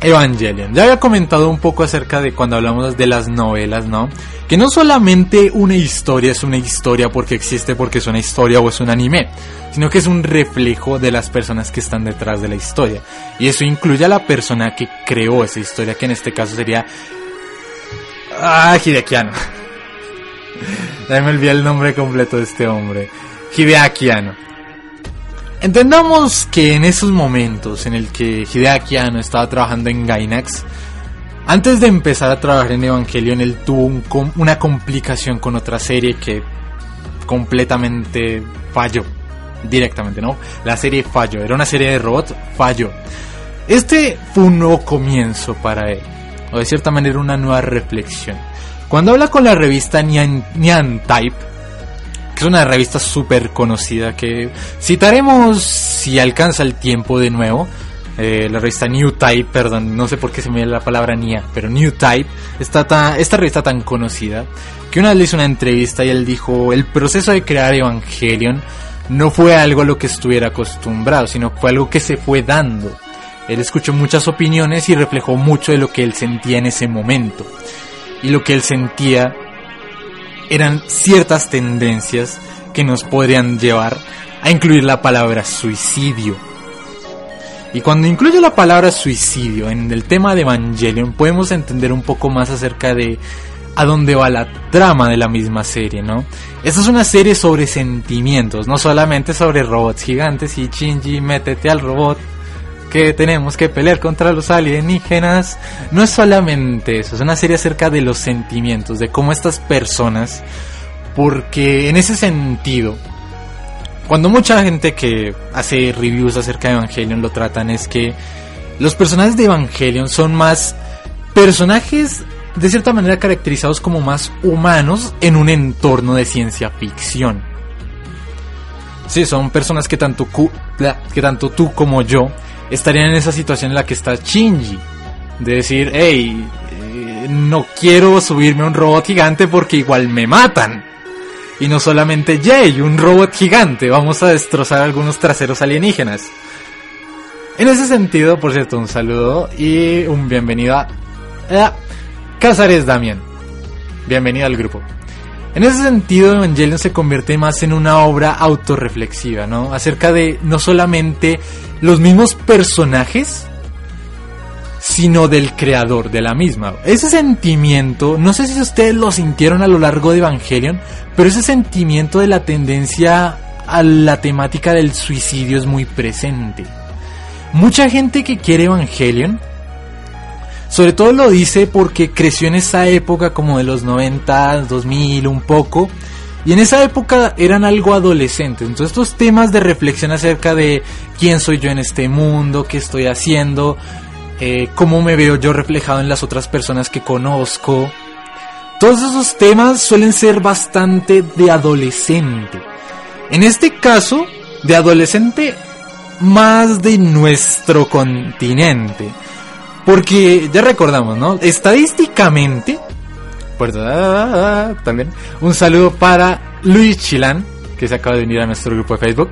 Evangelion. Ya había comentado un poco acerca de cuando hablamos de las novelas, ¿no? Que no solamente una historia es una historia porque existe, porque es una historia o es un anime, sino que es un reflejo de las personas que están detrás de la historia. Y eso incluye a la persona que creó esa historia, que en este caso sería... Ah, Hidekiano. <laughs> ya me olvidé el nombre completo de este hombre. Hideaki Entendamos que en esos momentos en el que Hideaki Anno estaba trabajando en Gainax, antes de empezar a trabajar en Evangelion, él tuvo una complicación con otra serie que completamente falló. Directamente, ¿no? La serie falló. Era una serie de robots, falló. Este fue un nuevo comienzo para él. O de cierta manera una nueva reflexión. Cuando habla con la revista Nyan, Nyan Type, que es una revista súper conocida que citaremos si alcanza el tiempo de nuevo. Eh, la revista New Type, perdón, no sé por qué se me da la palabra NIA, pero New Type, está esta revista tan conocida, que una vez le hizo una entrevista y él dijo, el proceso de crear Evangelion no fue algo a lo que estuviera acostumbrado, sino fue algo que se fue dando. Él escuchó muchas opiniones y reflejó mucho de lo que él sentía en ese momento. Y lo que él sentía eran ciertas tendencias que nos podrían llevar a incluir la palabra suicidio. Y cuando incluyo la palabra suicidio en el tema de Evangelion, podemos entender un poco más acerca de a dónde va la trama de la misma serie, ¿no? Esta es una serie sobre sentimientos, no solamente sobre robots gigantes y Shinji, métete al robot, que tenemos que pelear contra los alienígenas. No es solamente eso, es una serie acerca de los sentimientos, de cómo estas personas, porque en ese sentido, cuando mucha gente que hace reviews acerca de Evangelion lo tratan es que los personajes de Evangelion son más personajes de cierta manera caracterizados como más humanos en un entorno de ciencia ficción. Sí, son personas que tanto, que tanto tú como yo estarían en esa situación en la que está Shinji. De decir, hey, eh, no quiero subirme a un robot gigante porque igual me matan. Y no solamente Jay, un robot gigante, vamos a destrozar algunos traseros alienígenas. En ese sentido, por cierto, un saludo y un bienvenido a, Casares Damián. Bienvenido al grupo. En ese sentido, Evangelion se convierte más en una obra autorreflexiva, ¿no? Acerca de no solamente los mismos personajes, sino del creador de la misma. Ese sentimiento, no sé si ustedes lo sintieron a lo largo de Evangelion, pero ese sentimiento de la tendencia a la temática del suicidio es muy presente. Mucha gente que quiere Evangelion sobre todo lo dice porque creció en esa época como de los 90, 2000 un poco. Y en esa época eran algo adolescentes. Entonces estos temas de reflexión acerca de quién soy yo en este mundo, qué estoy haciendo, eh, cómo me veo yo reflejado en las otras personas que conozco. Todos esos temas suelen ser bastante de adolescente. En este caso, de adolescente más de nuestro continente. Porque ya recordamos, ¿no? Estadísticamente, también un saludo para Luis Chilán, que se acaba de unir a nuestro grupo de Facebook.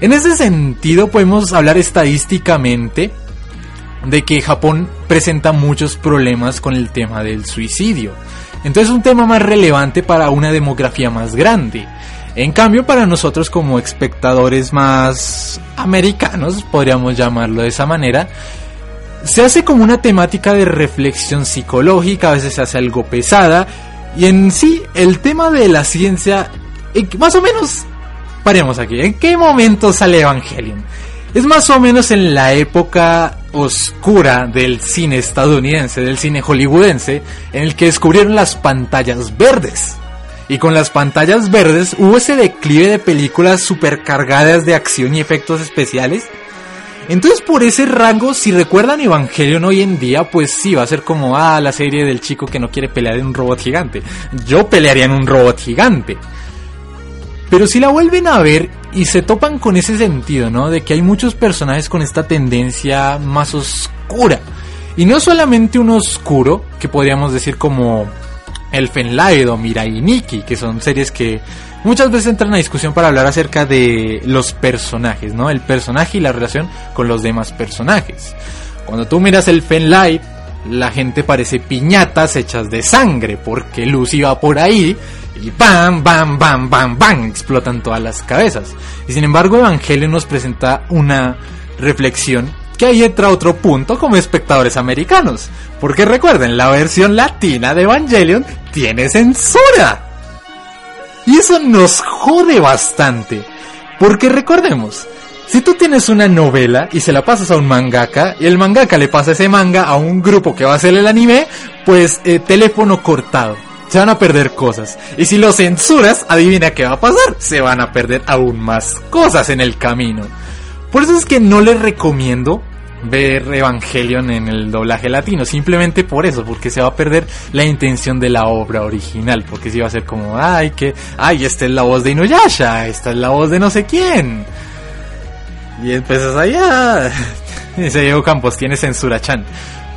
En ese sentido, podemos hablar estadísticamente de que Japón presenta muchos problemas con el tema del suicidio. Entonces es un tema más relevante para una demografía más grande. En cambio, para nosotros como espectadores más americanos, podríamos llamarlo de esa manera, se hace como una temática de reflexión psicológica, a veces se hace algo pesada, y en sí el tema de la ciencia, más o menos, paremos aquí, ¿en qué momento sale Evangelion? Es más o menos en la época oscura del cine estadounidense, del cine hollywoodense, en el que descubrieron las pantallas verdes. Y con las pantallas verdes hubo ese declive de películas supercargadas de acción y efectos especiales. Entonces por ese rango, si recuerdan Evangelion hoy en día, pues sí, va a ser como, ah, la serie del chico que no quiere pelear en un robot gigante. Yo pelearía en un robot gigante. Pero si la vuelven a ver y se topan con ese sentido, ¿no? De que hay muchos personajes con esta tendencia más oscura. Y no solamente un oscuro, que podríamos decir como Elfen Lied o Mirai Nikki, que son series que muchas veces entran a discusión para hablar acerca de los personajes, ¿no? El personaje y la relación con los demás personajes. Cuando tú miras el Light, la gente parece piñatas hechas de sangre, porque Lucy va por ahí y bam, bam, bam, bam, bam, explotan todas las cabezas. Y sin embargo, Evangelio nos presenta una reflexión que ahí entra otro punto como espectadores americanos. Porque recuerden, la versión latina de Evangelion tiene censura. Y eso nos jode bastante. Porque recordemos, si tú tienes una novela y se la pasas a un mangaka, y el mangaka le pasa ese manga a un grupo que va a hacer el anime, pues eh, teléfono cortado. Se van a perder cosas. Y si lo censuras, adivina qué va a pasar. Se van a perder aún más cosas en el camino. Por eso es que no les recomiendo ver Evangelion en el doblaje latino, simplemente por eso, porque se va a perder la intención de la obra original, porque si va a ser como, ay, que, ay, esta es la voz de Inuyasha, esta es la voz de no sé quién. Y empiezas allá, <laughs> dice Diego Campos, tiene censura Chan.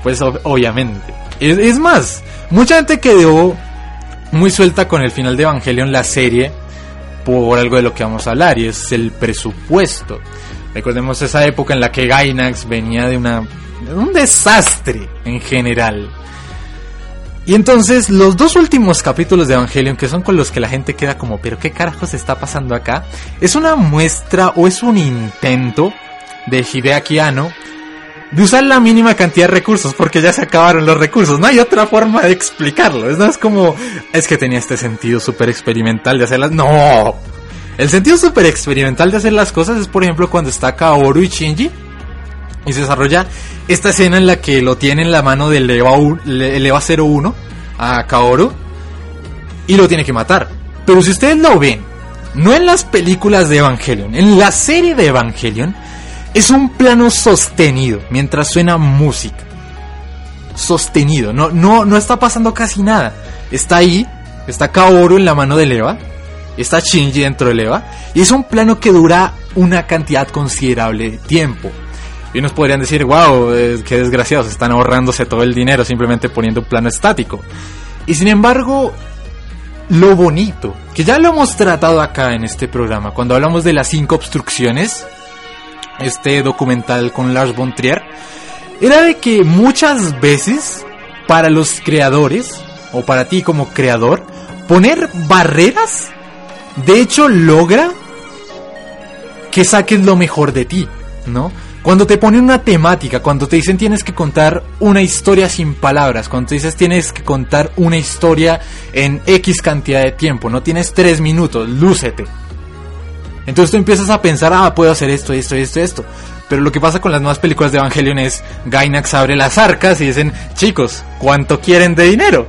Pues obviamente. Es más, mucha gente quedó muy suelta con el final de Evangelion, la serie, por algo de lo que vamos a hablar, y es el presupuesto. Recordemos esa época en la que Gainax venía de una un desastre en general. Y entonces los dos últimos capítulos de Evangelion, que son con los que la gente queda como, pero ¿qué carajos está pasando acá? Es una muestra o es un intento de Hideaki Anno de usar la mínima cantidad de recursos, porque ya se acabaron los recursos. No hay otra forma de explicarlo. No es como, es que tenía este sentido súper experimental de hacerlas. No, el sentido súper experimental de hacer las cosas es, por ejemplo, cuando está Kaoru y Shinji y se desarrolla esta escena en la que lo tiene en la mano del Eva, Eva 01 a Kaoru y lo tiene que matar. Pero si ustedes lo ven, no en las películas de Evangelion, en la serie de Evangelion, es un plano sostenido mientras suena música. Sostenido, no, no, no está pasando casi nada. Está ahí, está Kaoru en la mano del Eva está Shinji dentro del EVA y es un plano que dura una cantidad considerable de tiempo. Y nos podrían decir, wow, eh, qué desgraciados, están ahorrándose todo el dinero simplemente poniendo un plano estático. Y sin embargo, lo bonito, que ya lo hemos tratado acá en este programa, cuando hablamos de las cinco obstrucciones, este documental con Lars von Trier, era de que muchas veces para los creadores, o para ti como creador, poner barreras de hecho logra que saques lo mejor de ti, ¿no? Cuando te ponen una temática, cuando te dicen tienes que contar una historia sin palabras, cuando te dices tienes que contar una historia en X cantidad de tiempo, no tienes tres minutos, lúcete. Entonces tú empiezas a pensar, ah, puedo hacer esto, esto, esto, esto. Pero lo que pasa con las nuevas películas de Evangelion es, Gainax abre las arcas y dicen, chicos, ¿cuánto quieren de dinero?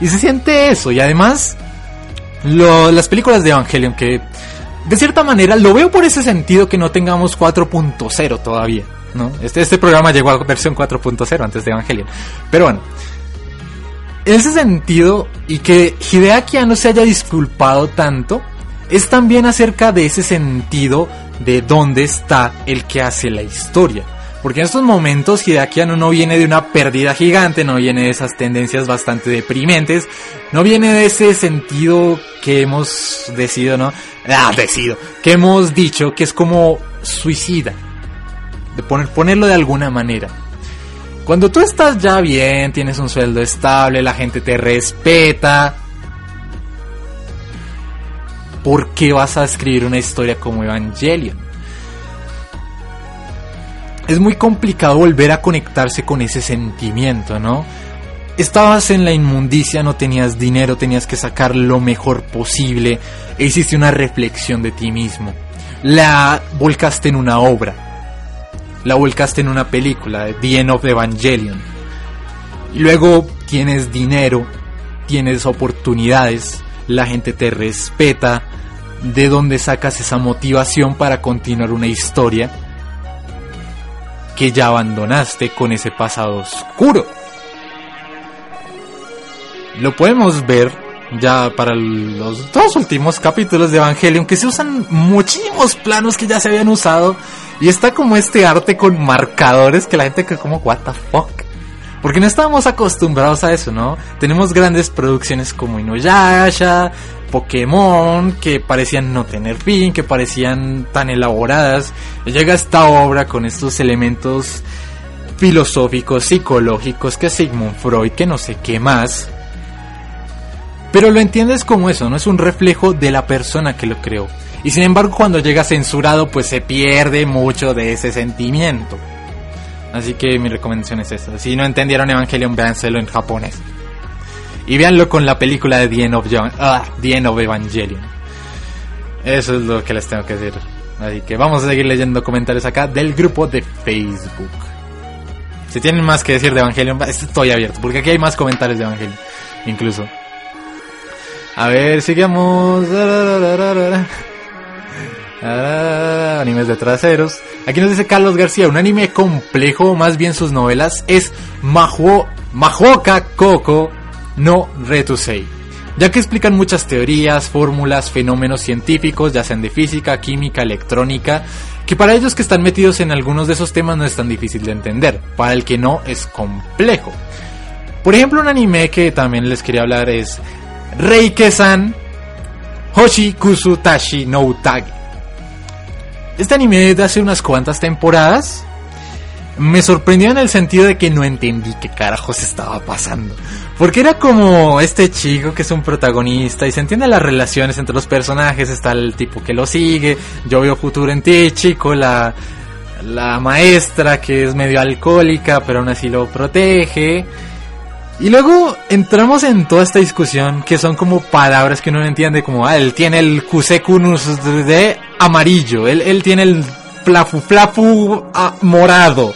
Y se siente eso, y además las películas de Evangelion, que de cierta manera lo veo por ese sentido que no tengamos 4.0 todavía. ¿no? Este, este programa llegó a versión 4.0 antes de Evangelion. Pero bueno, en ese sentido, y que Hideaki no se haya disculpado tanto, es también acerca de ese sentido de dónde está el que hace la historia. Porque en estos momentos Hideaki no viene de una pérdida gigante, no viene de esas tendencias bastante deprimentes, no viene de ese sentido que hemos decidido, ¿no? Ah, decido, que hemos dicho que es como suicida. De poner, ponerlo de alguna manera. Cuando tú estás ya bien, tienes un sueldo estable, la gente te respeta, ¿por qué vas a escribir una historia como Evangelion? Es muy complicado volver a conectarse con ese sentimiento, ¿no? Estabas en la inmundicia, no tenías dinero, tenías que sacar lo mejor posible e hiciste una reflexión de ti mismo. La volcaste en una obra, la volcaste en una película, The End of Evangelion. Y luego tienes dinero, tienes oportunidades, la gente te respeta, de dónde sacas esa motivación para continuar una historia que ya abandonaste con ese pasado oscuro. Lo podemos ver ya para los dos últimos capítulos de Evangelion que se usan muchísimos planos que ya se habían usado y está como este arte con marcadores que la gente que como what the fuck porque no estábamos acostumbrados a eso, ¿no? Tenemos grandes producciones como Inuyasha, Pokémon, que parecían no tener fin, que parecían tan elaboradas. Llega esta obra con estos elementos filosóficos, psicológicos, que Sigmund Freud, que no sé qué más. Pero lo entiendes como eso, no es un reflejo de la persona que lo creó. Y sin embargo, cuando llega censurado, pues se pierde mucho de ese sentimiento. Así que mi recomendación es esta. Si no entendieron Evangelion, véanselo en japonés. Y véanlo con la película de The End of, ah, The End of Evangelion. Eso es lo que les tengo que decir. Así que vamos a seguir leyendo comentarios acá del grupo de Facebook. Si tienen más que decir de Evangelion, estoy abierto, porque aquí hay más comentarios de Evangelion, incluso. A ver, sigamos. Animes de traseros. Aquí nos dice Carlos García, un anime complejo, más bien sus novelas, es Maho, Mahoka Koko no Retusei. Ya que explican muchas teorías, fórmulas, fenómenos científicos, ya sean de física, química, electrónica, que para ellos que están metidos en algunos de esos temas no es tan difícil de entender. Para el que no es complejo. Por ejemplo, un anime que también les quería hablar es Reike-san Hoshi Kusu Tashi no Utage. Este anime de hace unas cuantas temporadas me sorprendió en el sentido de que no entendí qué carajos estaba pasando. Porque era como este chico que es un protagonista y se entienden las relaciones entre los personajes. Está el tipo que lo sigue, yo veo futuro en ti, chico, la, la maestra que es medio alcohólica pero aún así lo protege. Y luego entramos en toda esta discusión que son como palabras que uno no entiende, como ah, él tiene el Kusekunus de amarillo, él, él tiene el flafu flafu ah, morado.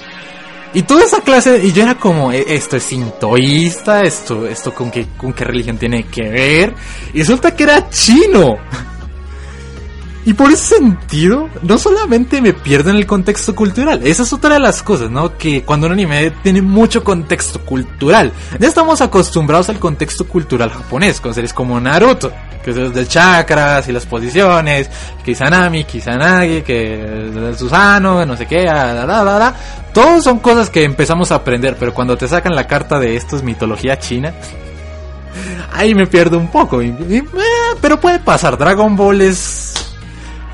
Y toda esa clase, y yo era como, "E- esto es sintoísta, esto, esto con qué, con qué religión tiene que ver. Y resulta que era chino. Y por ese sentido, no solamente me pierdo en el contexto cultural, esa es otra de las cosas, ¿no? Que cuando un anime tiene mucho contexto cultural, ya estamos acostumbrados al contexto cultural japonés, con series como Naruto, que es de chakras y las posiciones, Kisanami, Kisanagi, que es Susano, no sé qué, da, da, da, da. Todos son cosas que empezamos a aprender, pero cuando te sacan la carta de esto es mitología china, ahí me pierdo un poco. eh, pero puede pasar, Dragon Ball es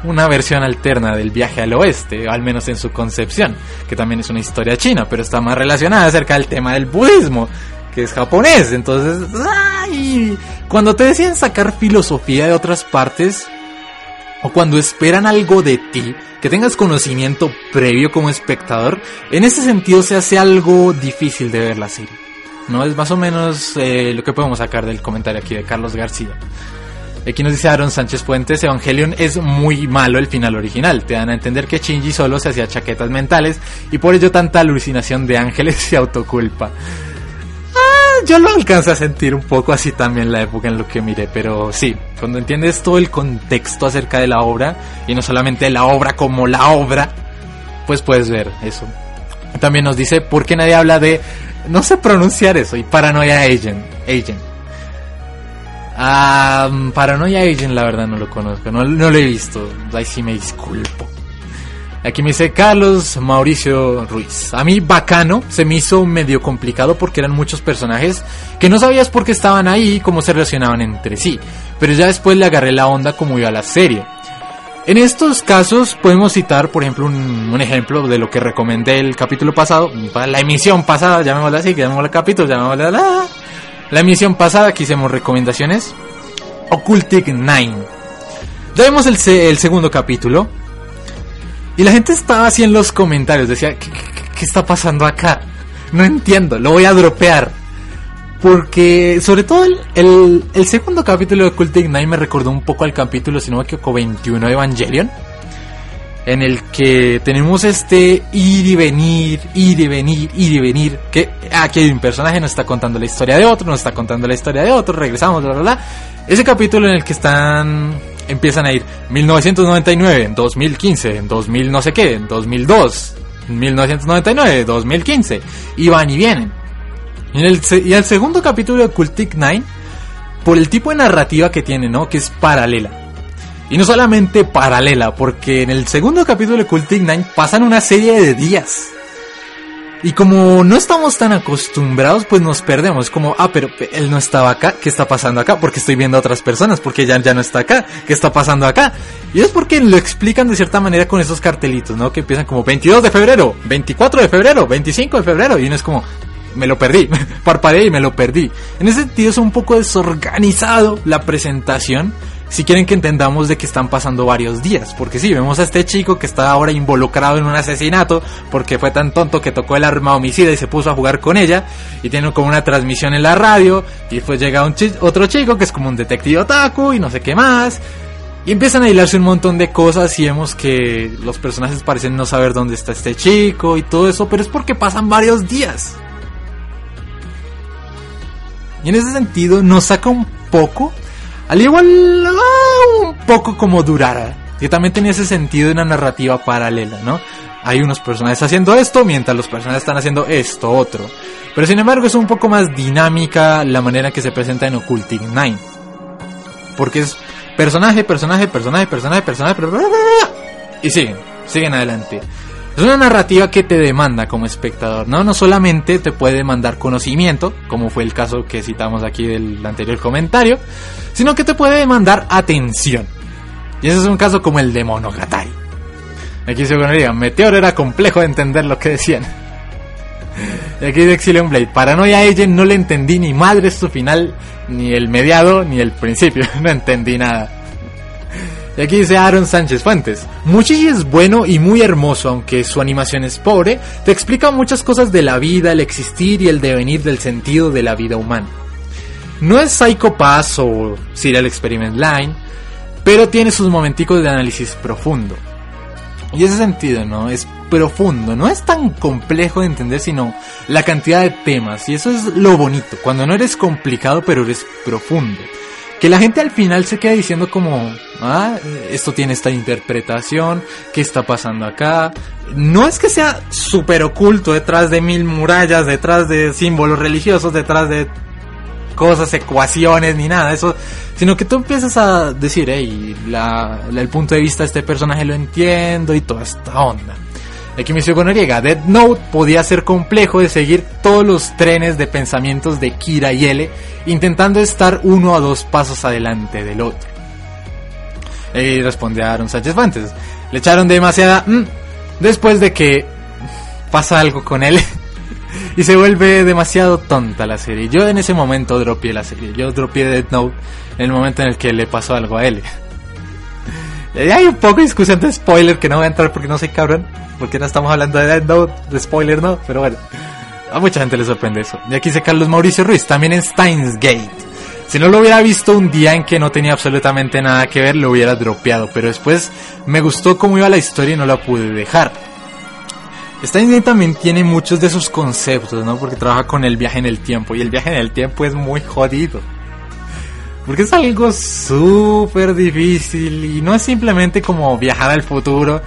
una versión alterna del viaje al oeste, al menos en su concepción, que también es una historia china, pero está más relacionada acerca del tema del budismo, que es japonés. Entonces, ¡ay! cuando te deciden sacar filosofía de otras partes, o cuando esperan algo de ti, que tengas conocimiento previo como espectador, en ese sentido se hace algo difícil de ver la serie. No es más o menos eh, lo que podemos sacar del comentario aquí de Carlos García. Aquí nos dice Aaron Sánchez Puentes, Evangelion es muy malo el final original. Te dan a entender que Shinji solo se hacía chaquetas mentales y por ello tanta alucinación de ángeles <laughs> y autoculpa. Ah, yo lo alcancé a sentir un poco así también la época en lo que miré, pero sí, cuando entiendes todo el contexto acerca de la obra y no solamente la obra como la obra, pues puedes ver eso. También nos dice por qué nadie habla de, no sé pronunciar eso, y Paranoia Agent. Agent. Ah, Paranoia Agent, la verdad no lo conozco, no, no lo he visto. Ahí sí me disculpo. Aquí me dice Carlos Mauricio Ruiz. A mí bacano, se me hizo medio complicado porque eran muchos personajes que no sabías por qué estaban ahí y cómo se relacionaban entre sí. Pero ya después le agarré la onda como iba la serie. En estos casos podemos citar, por ejemplo, un, ejemplo de lo que recomendé el capítulo pasado, la emisión pasada, llamémosla así, llamémosla capítulo, llamémosla la... La emisión pasada que hicimos recomendaciones. Occultic 9. Ya vemos el, el segundo capítulo. Y la gente estaba así en los comentarios. Decía, ¿qué, está pasando acá? No entiendo, lo voy a dropear. Porque, sobre todo, el, el, segundo capítulo de Occultic 9 me recordó un poco al capítulo, si no me equivoco, 21 de Evangelion. En el que tenemos este ir y venir, ir y venir, ir y venir. Que aquí hay un personaje, nos está contando la historia de otro, nos está contando la historia de otro, regresamos, bla, bla, bla. Ese capítulo en el que están. Empiezan a ir 1999, 2015, 2000 no sé qué, 2002, 1999, 2015. Y van y vienen. Y, el, y el segundo capítulo de Cultic 9, por el tipo de narrativa que tiene, ¿no? Que es paralela. Y no solamente paralela, porque en el segundo capítulo de Cultic 9 pasan una serie de días. Y como no estamos tan acostumbrados, pues nos perdemos. Como, ah, pero pe- él no estaba acá, ¿qué está pasando acá? Porque estoy viendo a otras personas, porque ya, ya no está acá, ¿qué está pasando acá? Y es porque lo explican de cierta manera con esos cartelitos, ¿no? Que empiezan como 22 de febrero, 24 de febrero, 25 de febrero, y uno es como, me lo perdí, <laughs> parpadeé y me lo perdí. En ese sentido es un poco desorganizado la presentación, si quieren que entendamos de que están pasando varios días. Porque sí, vemos a este chico que está ahora involucrado en un asesinato porque fue tan tonto que tocó el arma homicida y se puso a jugar con ella. Y tiene como una transmisión en la radio. Y después llega un otro chico que es como un detective otaku y no sé qué más. Y empiezan a hilarse un montón de cosas y vemos que los personajes parecen no saber dónde está este chico y todo eso, pero es porque pasan varios días. Y en ese sentido nos saca un poco, al igual ah, un poco como Durara, que también tenía ese sentido de una narrativa paralela, ¿no? Hay unos personajes haciendo esto mientras los personajes están haciendo esto otro. Pero sin embargo es un poco más dinámica la manera que se presenta en Occulting 9. Porque es personaje, personaje, personaje, personaje, personaje, bla, y siguen, siguen adelante. Es una narrativa que te demanda como espectador, ¿no? No solamente te puede demandar conocimiento, como fue el caso que citamos aquí del anterior comentario, sino que te puede demandar atención. Y ese es un caso como el de Monogatari. Aquí se diga, Meteor era complejo de entender lo que decían. Aquí de Exilium Blade, Paranoia Agent no le entendí ni madre su final, ni el mediado, ni el principio, <laughs> no entendí nada. Y aquí dice Aaron Sánchez Fuentes, Muchichi es bueno y muy hermoso, aunque su animación es pobre, te explica muchas cosas de la vida, el existir y el devenir del sentido de la vida humana. No es Psycho Pass o Serial Experiment Line, pero tiene sus momenticos de análisis profundo. Y ese sentido, ¿no? Es profundo, no es tan complejo de entender, sino la cantidad de temas. Y eso es lo bonito, cuando no eres complicado, pero eres profundo. Que la gente al final se queda diciendo como, ah, esto tiene esta interpretación, ¿qué está pasando acá? No es que sea súper oculto detrás de mil murallas, detrás de símbolos religiosos, detrás de cosas, ecuaciones, ni nada, eso, sino que tú empiezas a decir, hey, la, el punto de vista de este personaje lo entiendo y toda esta onda. Aquí me con Noriega, Dead Note podía ser complejo de seguir todos los trenes de pensamientos de Kira y L, intentando estar uno a dos pasos adelante del otro. Y responde Aaron Sánchez Fuentes, le echaron demasiada... "mm", después de que pasa algo con él <laughs> y se vuelve demasiado tonta la serie. Yo en ese momento dropié la serie. Yo dropié Dead Note en el momento en el que le pasó algo a él. Y hay un poco de discusión de spoiler que no voy a entrar porque no soy cabrón. Porque no estamos hablando de de spoiler no, pero bueno. A mucha gente le sorprende eso. Y aquí dice Carlos Mauricio Ruiz, también en Steins Gate. Si no lo hubiera visto un día en que no tenía absolutamente nada que ver, lo hubiera dropeado. Pero después me gustó cómo iba la historia y no la pude dejar. Steins Gate también tiene muchos de sus conceptos, ¿no? Porque trabaja con el viaje en el tiempo. Y el viaje en el tiempo es muy jodido. Porque es algo súper difícil y no es simplemente como viajar al futuro,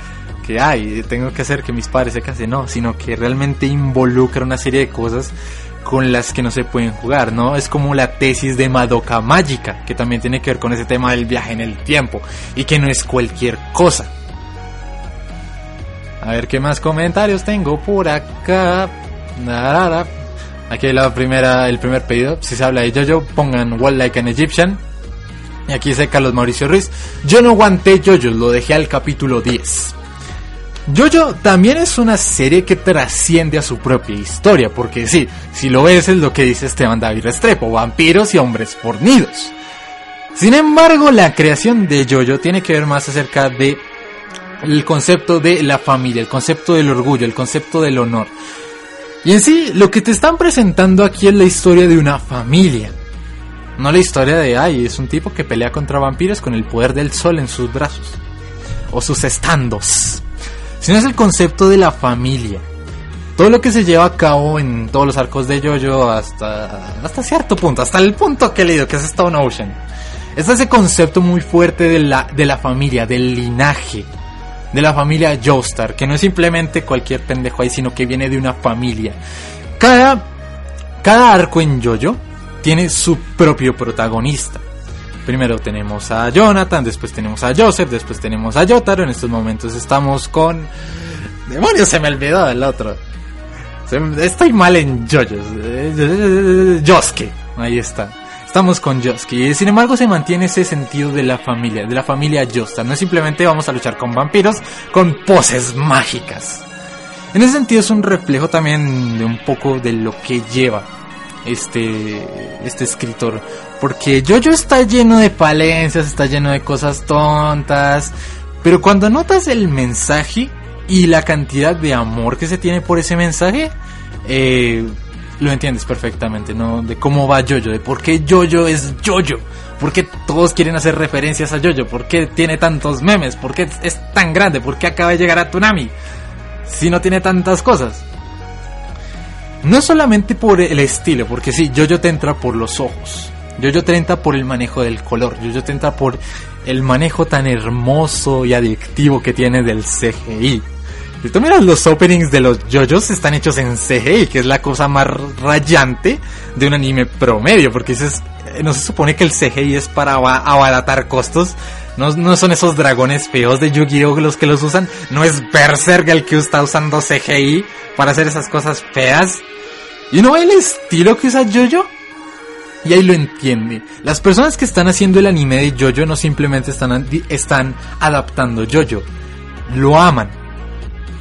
que ay, tengo que hacer que mis padres se casen, no, sino que realmente involucra una serie de cosas con las que no se pueden jugar, ¿no? Es como la tesis de Madoka Mágica, que también tiene que ver con ese tema del viaje en el tiempo y que no es cualquier cosa. A ver qué más comentarios tengo por acá. Narara. Aquí primera, el primer pedido. Si se habla de Jojo, pongan Wall Like an Egyptian. Y aquí dice Carlos Mauricio Ruiz. Yo no aguanté Jojo, lo dejé al capítulo 10. Jojo también es una serie que trasciende a su propia historia, porque sí, si lo ves es lo que dice Esteban David Restrepo, vampiros y hombres fornidos. Sin embargo, la creación de Jojo tiene que ver más acerca de el concepto de la familia, el concepto del orgullo, el concepto del honor. Y en sí, lo que te están presentando aquí es la historia de una familia. No la historia de, ay, es un tipo que pelea contra vampiros con el poder del sol en sus brazos. O sus estandos. Sino es el concepto de la familia. Todo lo que se lleva a cabo en todos los arcos de Jojo hasta, hasta cierto punto, hasta el punto que he leído, que es Stone Ocean. Es ese concepto muy fuerte de la, de la familia, del linaje de la familia Joestar, que no es simplemente cualquier pendejo ahí, sino que viene de una familia. Cada, cada arco en Jojo tiene su propio protagonista. Primero tenemos a Jonathan, después tenemos a Joseph, después tenemos a Yotaro. En estos momentos estamos con. ¡Demonios! Se me olvidó el otro. Estoy mal en Jojo. Josuke. Ahí está. Estamos con Josuke. Sin embargo, se mantiene ese sentido de la familia, de la familia Joestar. No es simplemente vamos a luchar con vampiros con poses mágicas. En ese sentido es un reflejo también de un poco de lo que lleva este, este escritor. Porque Jojo está lleno de palencias, está lleno de cosas tontas. Pero cuando notas el mensaje y la cantidad de amor que se tiene por ese mensaje, eh, lo entiendes perfectamente, ¿no? De cómo va Jojo, de por qué Jojo es Jojo, por qué todos quieren hacer referencias a Jojo, por qué tiene tantos memes, por qué es tan grande, por qué acaba de llegar a Tsunami, si no tiene tantas cosas. No solamente por el estilo, porque sí, Jojo te entra por los ojos, Jojo te entra por el manejo del color, Jojo te entra por el manejo tan hermoso y adictivo que tiene del CGI. Si tú miras los openings de los JoJo's están hechos en CGI, que es la cosa más rayante de un anime promedio, porque dices, no se supone que el CGI es para abaratar costos. No, no son esos dragones feos de Yu-Gi-Oh los que los usan. No es Berserk el que está usando CGI para hacer esas cosas feas. Y ve el estilo que usa Jojo y ahí lo entiende. Las personas que están haciendo el anime de Jojo no simplemente están, están adaptando Jojo, lo aman.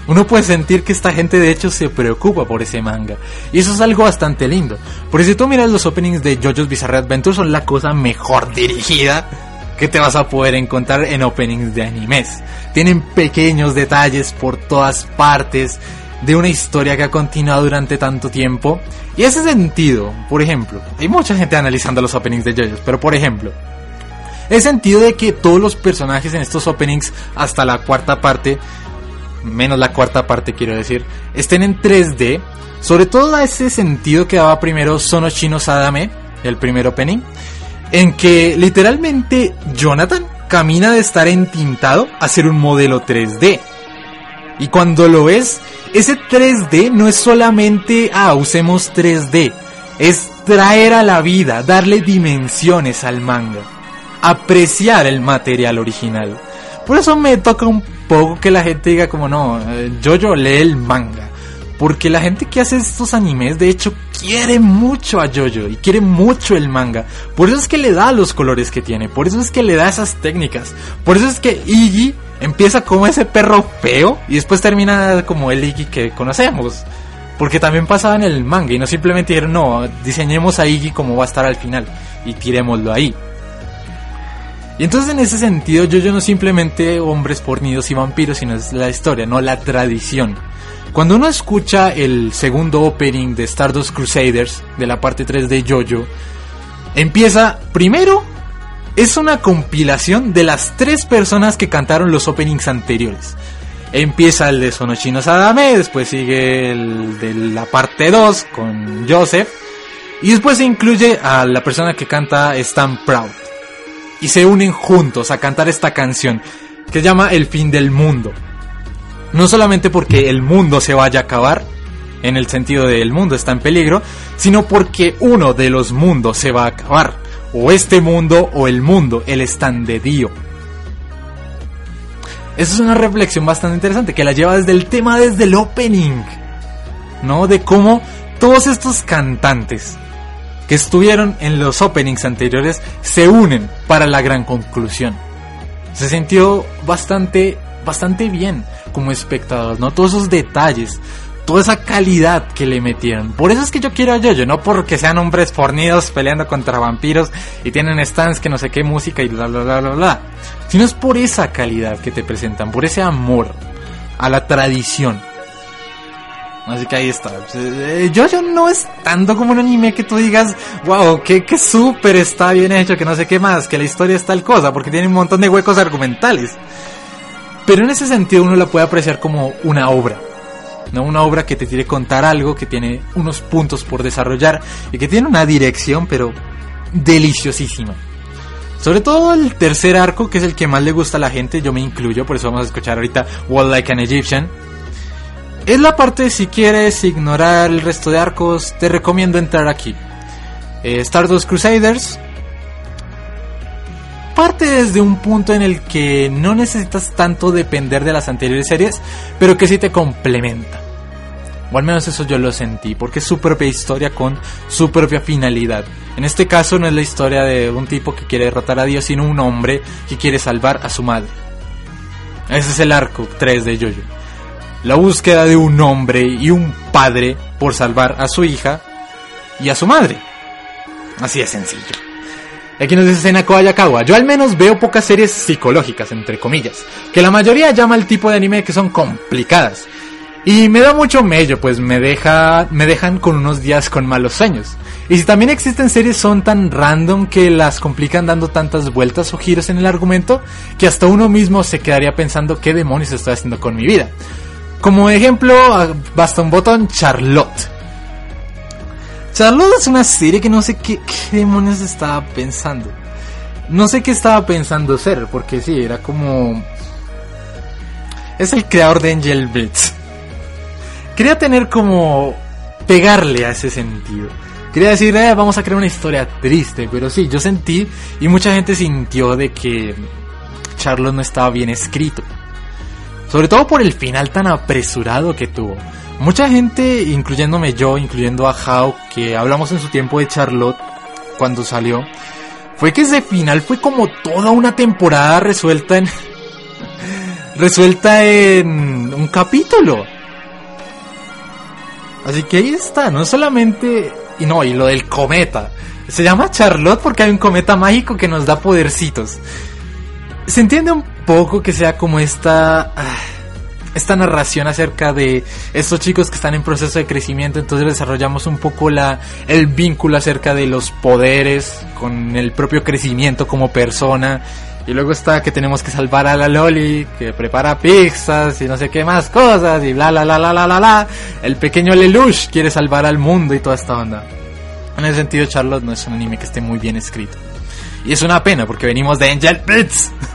Uno puede sentir que esta gente de hecho se preocupa por ese manga. Y eso es algo bastante lindo. Porque si tú miras los openings de JoJo's Bizarre Adventure son la cosa mejor dirigida que te vas a poder encontrar en openings de animes. Tienen pequeños detalles por todas partes de una historia que ha continuado durante tanto tiempo. Y ese sentido, por ejemplo, hay mucha gente analizando los openings de JoJo's, pero por ejemplo, el sentido de que todos los personajes en estos openings hasta la cuarta parte menos la cuarta parte quiero decir, estén en 3D, sobre todo a ese sentido que daba primero Sono Shino Sadame, el primer opening, en que literalmente Jonathan camina de estar entintado a ser un modelo 3D. Y cuando lo ves, ese 3D no es solamente, ah, usemos 3D, es traer a la vida, darle dimensiones al manga, apreciar el material original. Por eso me toca un poco que la gente diga como no, yo yo lee el manga. Porque la gente que hace estos animes de hecho quiere mucho a Jojo y quiere mucho el manga. Por eso es que le da los colores que tiene, por eso es que le da esas técnicas. Por eso es que Iggy empieza como ese perro feo y después termina como el Iggy que conocemos. Porque también pasaba en el manga y no simplemente dijeron, no, diseñemos a Iggy como va a estar al final y tirémoslo ahí. Y entonces en ese sentido yo, yo no simplemente hombres fornidos y vampiros, sino es la historia, no la tradición. Cuando uno escucha el segundo opening de Stardust Crusaders, de la parte 3 de Jojo, empieza primero, es una compilación de las tres personas que cantaron los openings anteriores. Empieza el de Sonoshino Sadame, después sigue el de la parte 2 con Joseph, y después se incluye a la persona que canta Stan Proud y se unen juntos a cantar esta canción que llama El fin del mundo. No solamente porque el mundo se vaya a acabar, en el sentido de el mundo está en peligro, sino porque uno de los mundos se va a acabar. O este mundo o el mundo, el stand de Dio. Esa es una reflexión bastante interesante que la lleva desde el tema, desde el opening. ¿No? De cómo todos estos cantantes que estuvieron en los openings anteriores se unen para la gran conclusión. Se sintió bastante, bastante bien como espectador, ¿no? Todos esos detalles, toda esa calidad que le metieron. Por eso es que yo quiero a Yoyo, no porque sean hombres fornidos peleando contra vampiros y tienen stands que no sé qué música y bla bla bla bla bla. Sino es por esa calidad que te presentan, por ese amor a la tradición. Así que ahí está. Eh, Jojo no es tanto como un anime que tú digas, wow, que, que súper está bien hecho, que no sé qué más, que la historia es tal cosa, porque tiene un montón de huecos argumentales. Pero en ese sentido uno la puede apreciar como una obra. ¿no? Una obra que te quiere contar algo, que tiene unos puntos por desarrollar y que tiene una dirección, pero deliciosísima. Sobre todo el tercer arco, que es el que más le gusta a la gente, yo me incluyo, por eso vamos a escuchar ahorita Wall Like an Egyptian. Es la parte, si quieres ignorar el resto de arcos, te recomiendo entrar aquí. Eh, Stardust Crusaders parte desde un punto en el que no necesitas tanto depender de las anteriores series, pero que sí te complementa. O al menos eso yo lo sentí, porque es su propia historia con su propia finalidad. En este caso no es la historia de un tipo que quiere derrotar a Dios, sino un hombre que quiere salvar a su madre. Ese es el arco 3 de Jojo. La búsqueda de un hombre y un padre por salvar a su hija y a su madre. Así de sencillo. Aquí nos dice Senako Ayakawa. Yo al menos veo pocas series psicológicas, entre comillas, que la mayoría llama el tipo de anime que son complicadas. Y me da mucho mello, pues me deja, me dejan con unos días con malos sueños. Y si también existen series son tan random que las complican dando tantas vueltas o giros en el argumento que hasta uno mismo se quedaría pensando qué demonios estoy haciendo con mi vida. Como ejemplo, basta un botón Charlotte. Charlotte es una serie que no sé qué, demonios estaba pensando. No sé qué estaba pensando ser, porque sí, era como... Es el creador de Angel Blitz. Quería tener como... pegarle a ese sentido. Quería decir, eh, vamos a crear una historia triste, pero sí, yo sentí y mucha gente sintió de que Charlotte no estaba bien escrito. Sobre todo por el final tan apresurado que tuvo. Mucha gente, incluyéndome yo, incluyendo a Hao, que hablamos en su tiempo de Charlotte cuando salió, fue que ese final fue como toda una temporada resuelta en. <laughs> resuelta en un capítulo. Así que ahí está, no solamente. Y no, y lo del cometa. Se llama Charlotte porque hay un cometa mágico que nos da podercitos. Se entiende un poco que sea como esta. ah, esta narración acerca de estos chicos que están en proceso de crecimiento, entonces desarrollamos un poco la, el vínculo acerca de los poderes con el propio crecimiento como persona. Y luego está que tenemos que salvar a la Loli, que prepara pizzas y no sé qué más cosas y bla bla bla bla bla bla. bla. El pequeño Lelouch quiere salvar al mundo y toda esta onda. En ese sentido, Charlotte no es un anime que esté muy bien escrito. Y es una pena porque venimos de Angel Beats. <laughs>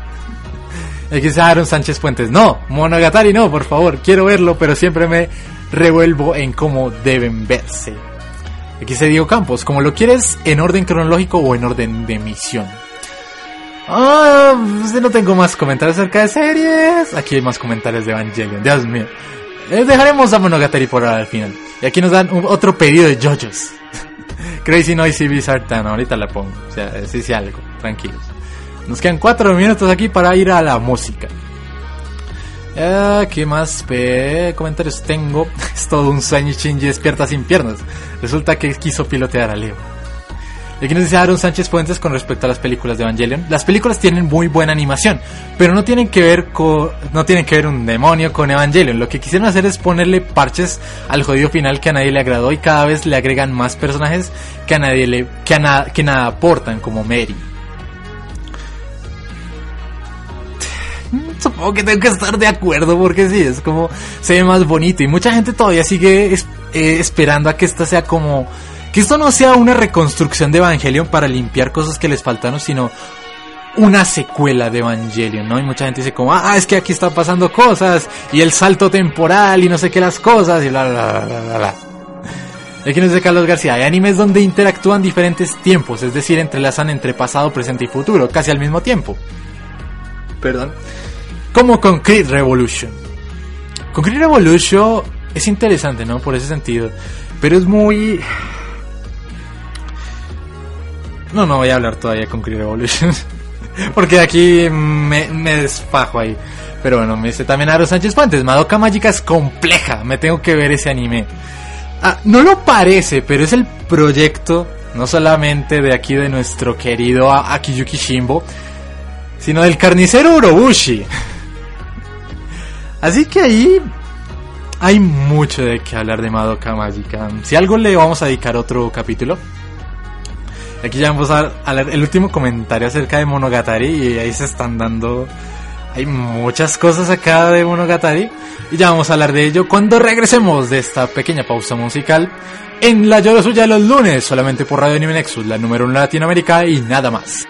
Aquí dice Aaron Sánchez Fuentes. No, Monogatari no, por favor. Quiero verlo, pero siempre me revuelvo en cómo deben verse. Aquí dice Diego Campos. Como lo quieres en orden cronológico o en orden de emisión. Ah, no tengo más comentarios acerca de series. Aquí hay más comentarios de Evangelion. Dios mío. Les dejaremos a Monogatari por ahora al final. Y aquí nos dan otro pedido de JoJo's. <laughs> Crazy Noisy Bizarre. Ahorita la pongo. O sea, sí, sí, algo. Tranquilos. Nos quedan cuatro minutos aquí para ir a la música. ¿Qué más comentarios tengo? <laughs> Es todo un sueño Shinji despierta sin piernas. Resulta que quiso pilotear a Leo. Y aquí nos dice Aaron Sánchez Fuentes con respecto a las películas de Evangelion. Las películas tienen muy buena animación, pero no tienen que ver con, no tienen que ver un demonio con Evangelion. Lo que quisieron hacer es ponerle parches al jodido final que a nadie le agradó y cada vez le agregan más personajes que a nadie le, que a que nada aportan, como Mary. Supongo que tengo que estar de acuerdo porque sí, es como se ve más bonito y mucha gente todavía sigue eh, esperando a que esta sea como que esto no sea una reconstrucción de Evangelion para limpiar cosas que les faltaron, sino una secuela de Evangelion, ¿no? Y mucha gente dice como, ah, es que aquí está pasando cosas, y el salto temporal, y no sé qué las cosas, y bla, bla, bla, bla, bla. Aquí nos dice Carlos García, hay animes donde interactúan diferentes tiempos, es decir, entrelazan entre pasado, presente y futuro, casi al mismo tiempo. Perdón. Como Concrete Revolution. Concrete Revolution es interesante, ¿no? Por ese sentido. Pero es muy... No, no voy a hablar todavía de Concrete Revolution. <laughs> Porque aquí me, me desfajo ahí. Pero bueno, me dice también Aro Sánchez Fuentes. Madoka Mágica es compleja. Me tengo que ver ese anime. Ah, no lo parece, pero es el proyecto, no solamente de aquí de nuestro querido Akiyuki Shimbo, sino del carnicero Urobushi. Así que ahí hay mucho de qué hablar de Madoka Mágica. Si algo le vamos a dedicar otro capítulo. Aquí ya vamos a, leer el último comentario acerca de Monogatari y ahí se están dando hay muchas cosas acá de Monogatari y ya vamos a hablar de ello cuando regresemos de esta pequeña pausa musical en La Lloro Suya de los lunes, solamente por Radio Anime Nexus, la número uno Latinoamérica y nada más.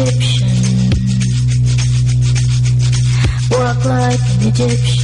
Egyptian. Walk like an Egyptian.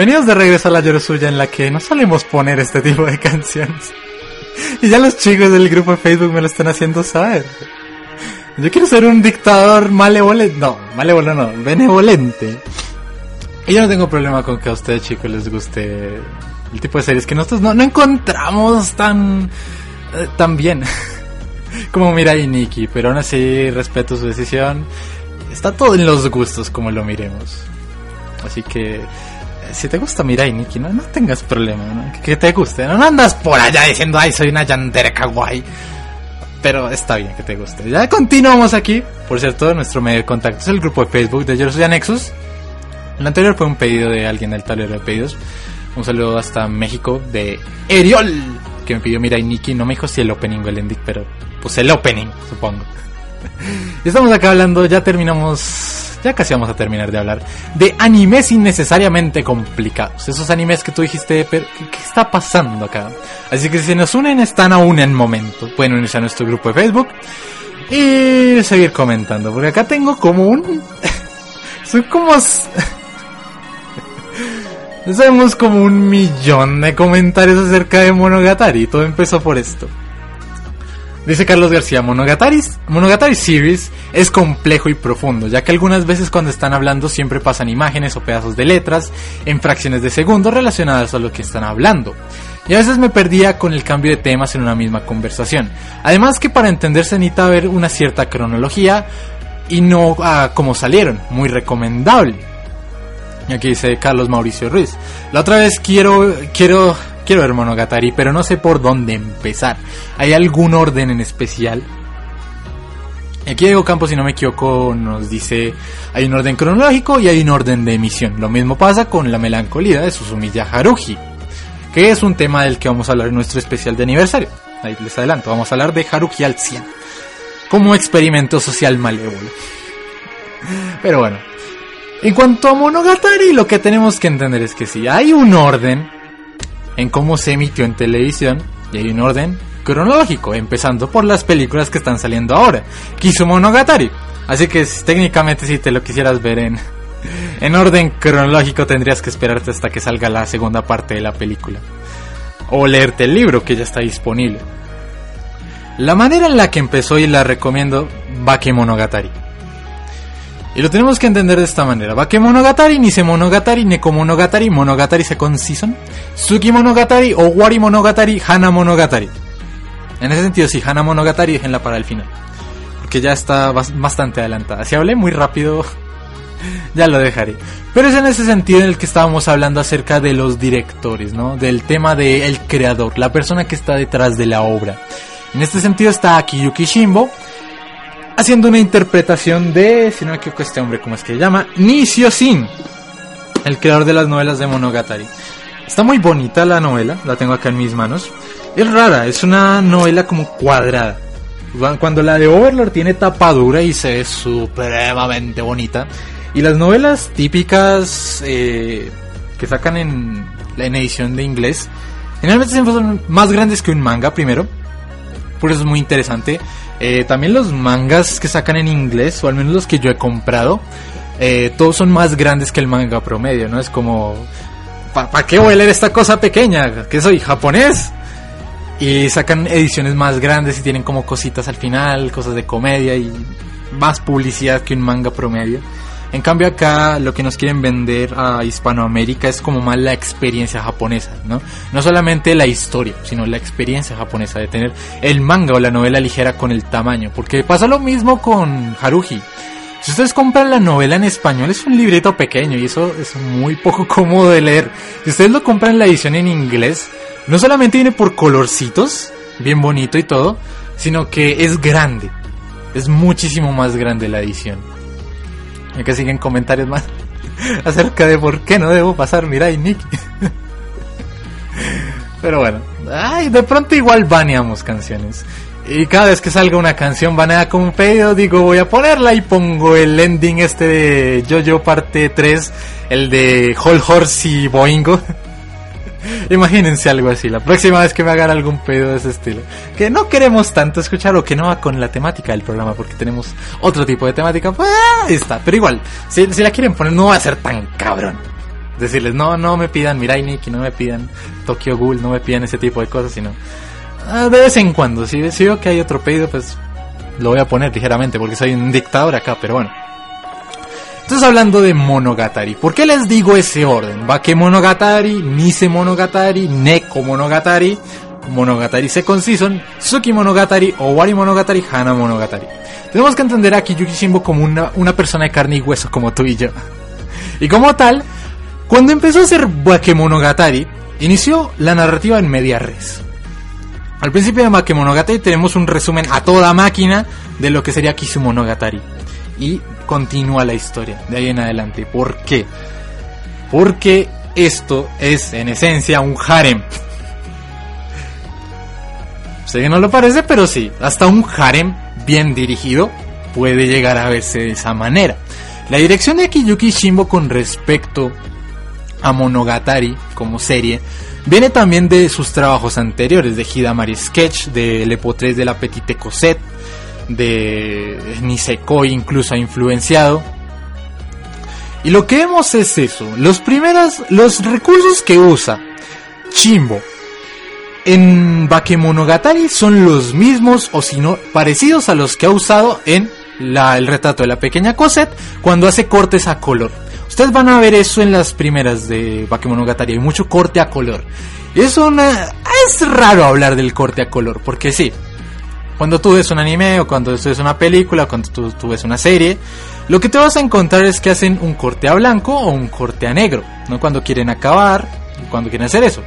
Bienvenidos de regreso a la Yorosuya en la que no solemos poner este tipo de canciones. Y ya los chicos del grupo de Facebook me lo están haciendo saber. Yo quiero ser un dictador malevolente. No, malévolo no, benevolente. Y yo no tengo problema con que a ustedes chicos les guste el tipo de series que nosotros no, encontramos tan, eh, tan bien <laughs> como Mirai y Nikki. Pero aún así respeto su decisión. Está todo en los gustos como lo miremos. Así que si te gusta Mirai Nikki, no, no tengas problema, ¿no? Que, te guste. No, andas por allá diciendo, ay, soy una yandere kawaii. Pero está bien que te guste. Ya continuamos aquí. Por cierto, nuestro medio de contacto es el grupo de Facebook de Yo Soy Nexus. El anterior fue un pedido de alguien del tablero de pedidos. Un saludo hasta México de Eriol, que me pidió Mirai Nikki. No me dijo si el opening o el ending, pero pues el opening, supongo. Estamos acá hablando, ya terminamos, ya casi vamos a terminar de hablar de animes innecesariamente complicados. Esos animes que tú dijiste, pero ¿qué, está pasando acá? Así que si nos unen, están aún en momento. Pueden unirse a nuestro grupo de Facebook y seguir comentando, porque acá tengo como un... <laughs> Soy como... Sabemos <laughs> como un millón de comentarios acerca de Monogatari. Todo empezó por esto. Dice Carlos García, Monogatari, Monogatari Series es complejo y profundo, ya que algunas veces cuando están hablando siempre pasan imágenes o pedazos de letras en fracciones de segundos relacionadas a lo que están hablando. Y a veces me perdía con el cambio de temas en una misma conversación. Además que para entenderse necesita haber una cierta cronología y no a cómo salieron, muy recomendable. Y aquí dice Carlos Mauricio Ruiz. La otra vez quiero, quiero, quiero ver Monogatari, pero no sé por dónde empezar. ¿Hay algún orden en especial? Aquí Diego Campos, si no me equivoco, nos dice hay un orden cronológico y hay un orden de emisión. Lo mismo pasa con la melancolía de Susumiya Haruhi, que es un tema del que vamos a hablar en nuestro especial de aniversario. Ahí les adelanto, vamos a hablar de Haruhi al 100, como experimento social malévolo. <laughs> Pero bueno, en cuanto a Monogatari, lo que tenemos que entender es que si hay un orden en cómo se emitió en televisión y hay un orden cronológico, empezando por las películas que están saliendo ahora. Quiso Monogatari. Así que técnicamente si te lo quisieras ver en, <laughs> en orden cronológico tendrías que esperarte hasta que salga la segunda parte de la película. O leerte el libro que ya está disponible. La manera en la que empezó y la recomiendo, Bakemonogatari. Y lo tenemos que entender de esta manera. Bakemonogatari, Nise Monogatari, Neko Monogatari, Second Season, Suki Monogatari, Owari Monogatari, Hana Monogatari. En ese sentido, sí, Hana Monogatari, déjenla para el final. Porque ya está bas- bastante adelantada. Si hablé muy rápido, <laughs> ya lo dejaré. Pero es en ese sentido en el que estábamos hablando acerca de los directores, ¿no? Del tema del creador, la persona que está detrás de la obra. En este sentido está Akiyuki Shimbo, haciendo una interpretación de, si no me equivoco, este hombre, ¿cómo es que se llama? Nishio Sin, el creador de las novelas de Monogatari. Está muy bonita la novela, la tengo acá en mis manos. Es rara, es una novela como cuadrada. Cu- Cuando la de Overlord tiene tapadura y se ve supremamente bonita. Y las novelas típicas eh, que sacan en, en edición de inglés, generalmente son más grandes que un manga primero. Por eso es muy interesante. Eh, también los mangas que sacan en inglés, o al menos los que yo he comprado, eh, todos son más grandes que el manga promedio, ¿no? Es como, ¿para qué voy a leer esta cosa pequeña? ¿Que soy japonés? Y sacan ediciones más grandes y tienen como cositas al final, cosas de comedia y más publicidad que un manga promedio. En cambio acá lo que nos quieren vender a Hispanoamérica es como más la experiencia japonesa, ¿no? No solamente la historia, sino la experiencia japonesa de tener el manga o la novela ligera con el tamaño. Porque pasa lo mismo con Haruhi. Si ustedes compran la novela en español es un libreto pequeño y eso es muy poco <laughs> cómodo de leer. Si ustedes lo compran la edición en inglés, no solamente viene por colorcitos, bien bonito y todo, sino que es grande. Es muchísimo más grande la edición. Que siguen comentarios más <laughs> acerca de por qué no debo pasar Mirai Nikki. <laughs> Pero bueno, ay, de pronto igual baneamos canciones. Y cada vez que salga una canción baneada como un pedido, digo voy a ponerla y pongo el ending este de Jojo parte 3, el de Whole Horse y Boingo. <laughs> <laughs> Imagínense algo así, la próxima vez que me hagan algún pedido de ese estilo. Que no queremos tanto escuchar o que no va con la temática del programa porque tenemos otro tipo de temática, pues ahí está. Pero igual, si, si la quieren poner no va a ser tan cabrón. decirles, no, no me pidan Mirai Nikki, no me pidan Tokyo Ghoul, no me pidan ese tipo de cosas, sino ah, de vez en cuando. Si, si veo que hay otro pedido, pues lo voy a poner ligeramente porque soy un dictador acá, pero bueno. Entonces hablando de Monogatari, ¿por qué les digo ese orden? Bakemonogatari, Nise Monogatari, Neko Monogatari, Monogatari Second Season, Tsuki Monogatari, Owari Monogatari, Hana Monogatari. Tenemos que entender a Kiyuki Shimbo como una, una persona de carne y hueso como tú y yo. Y como tal, cuando empezó a hacer Bakemonogatari, inició la narrativa en media res. Al principio de Bakemonogatari tenemos un resumen a toda máquina de lo que sería Kisumonogatari. Y continúa la historia de ahí en adelante. ¿Por qué? Porque esto es en esencia un harem. Sé que no lo parece, pero sí, hasta un harem bien dirigido puede llegar a verse de esa manera. La dirección de Kiyuki Shimbo con respecto a Monogatari como serie viene también de sus trabajos anteriores, de Hidamari Sketch, de Lepo 3 de la Petite Cosette, de Nisekoi incluso ha influenciado. Y lo que vemos es eso, los primeros, los recursos que usa Chimbo en Bakemonogatari son los mismos o si no parecidos a los que ha usado en la- el retrato de la pequeña Cosette cuando hace cortes a color. Ustedes van a ver eso en las primeras de Bakemonogatari, hay mucho corte a color. Es una es raro hablar del corte a color porque sí, cuando tú ves un anime o cuando tú ves una película cuando tú, ves una serie, lo que te vas a encontrar es que hacen un corte a blanco o un corte a negro, ¿no? Cuando quieren acabar, cuando quieren hacer eso.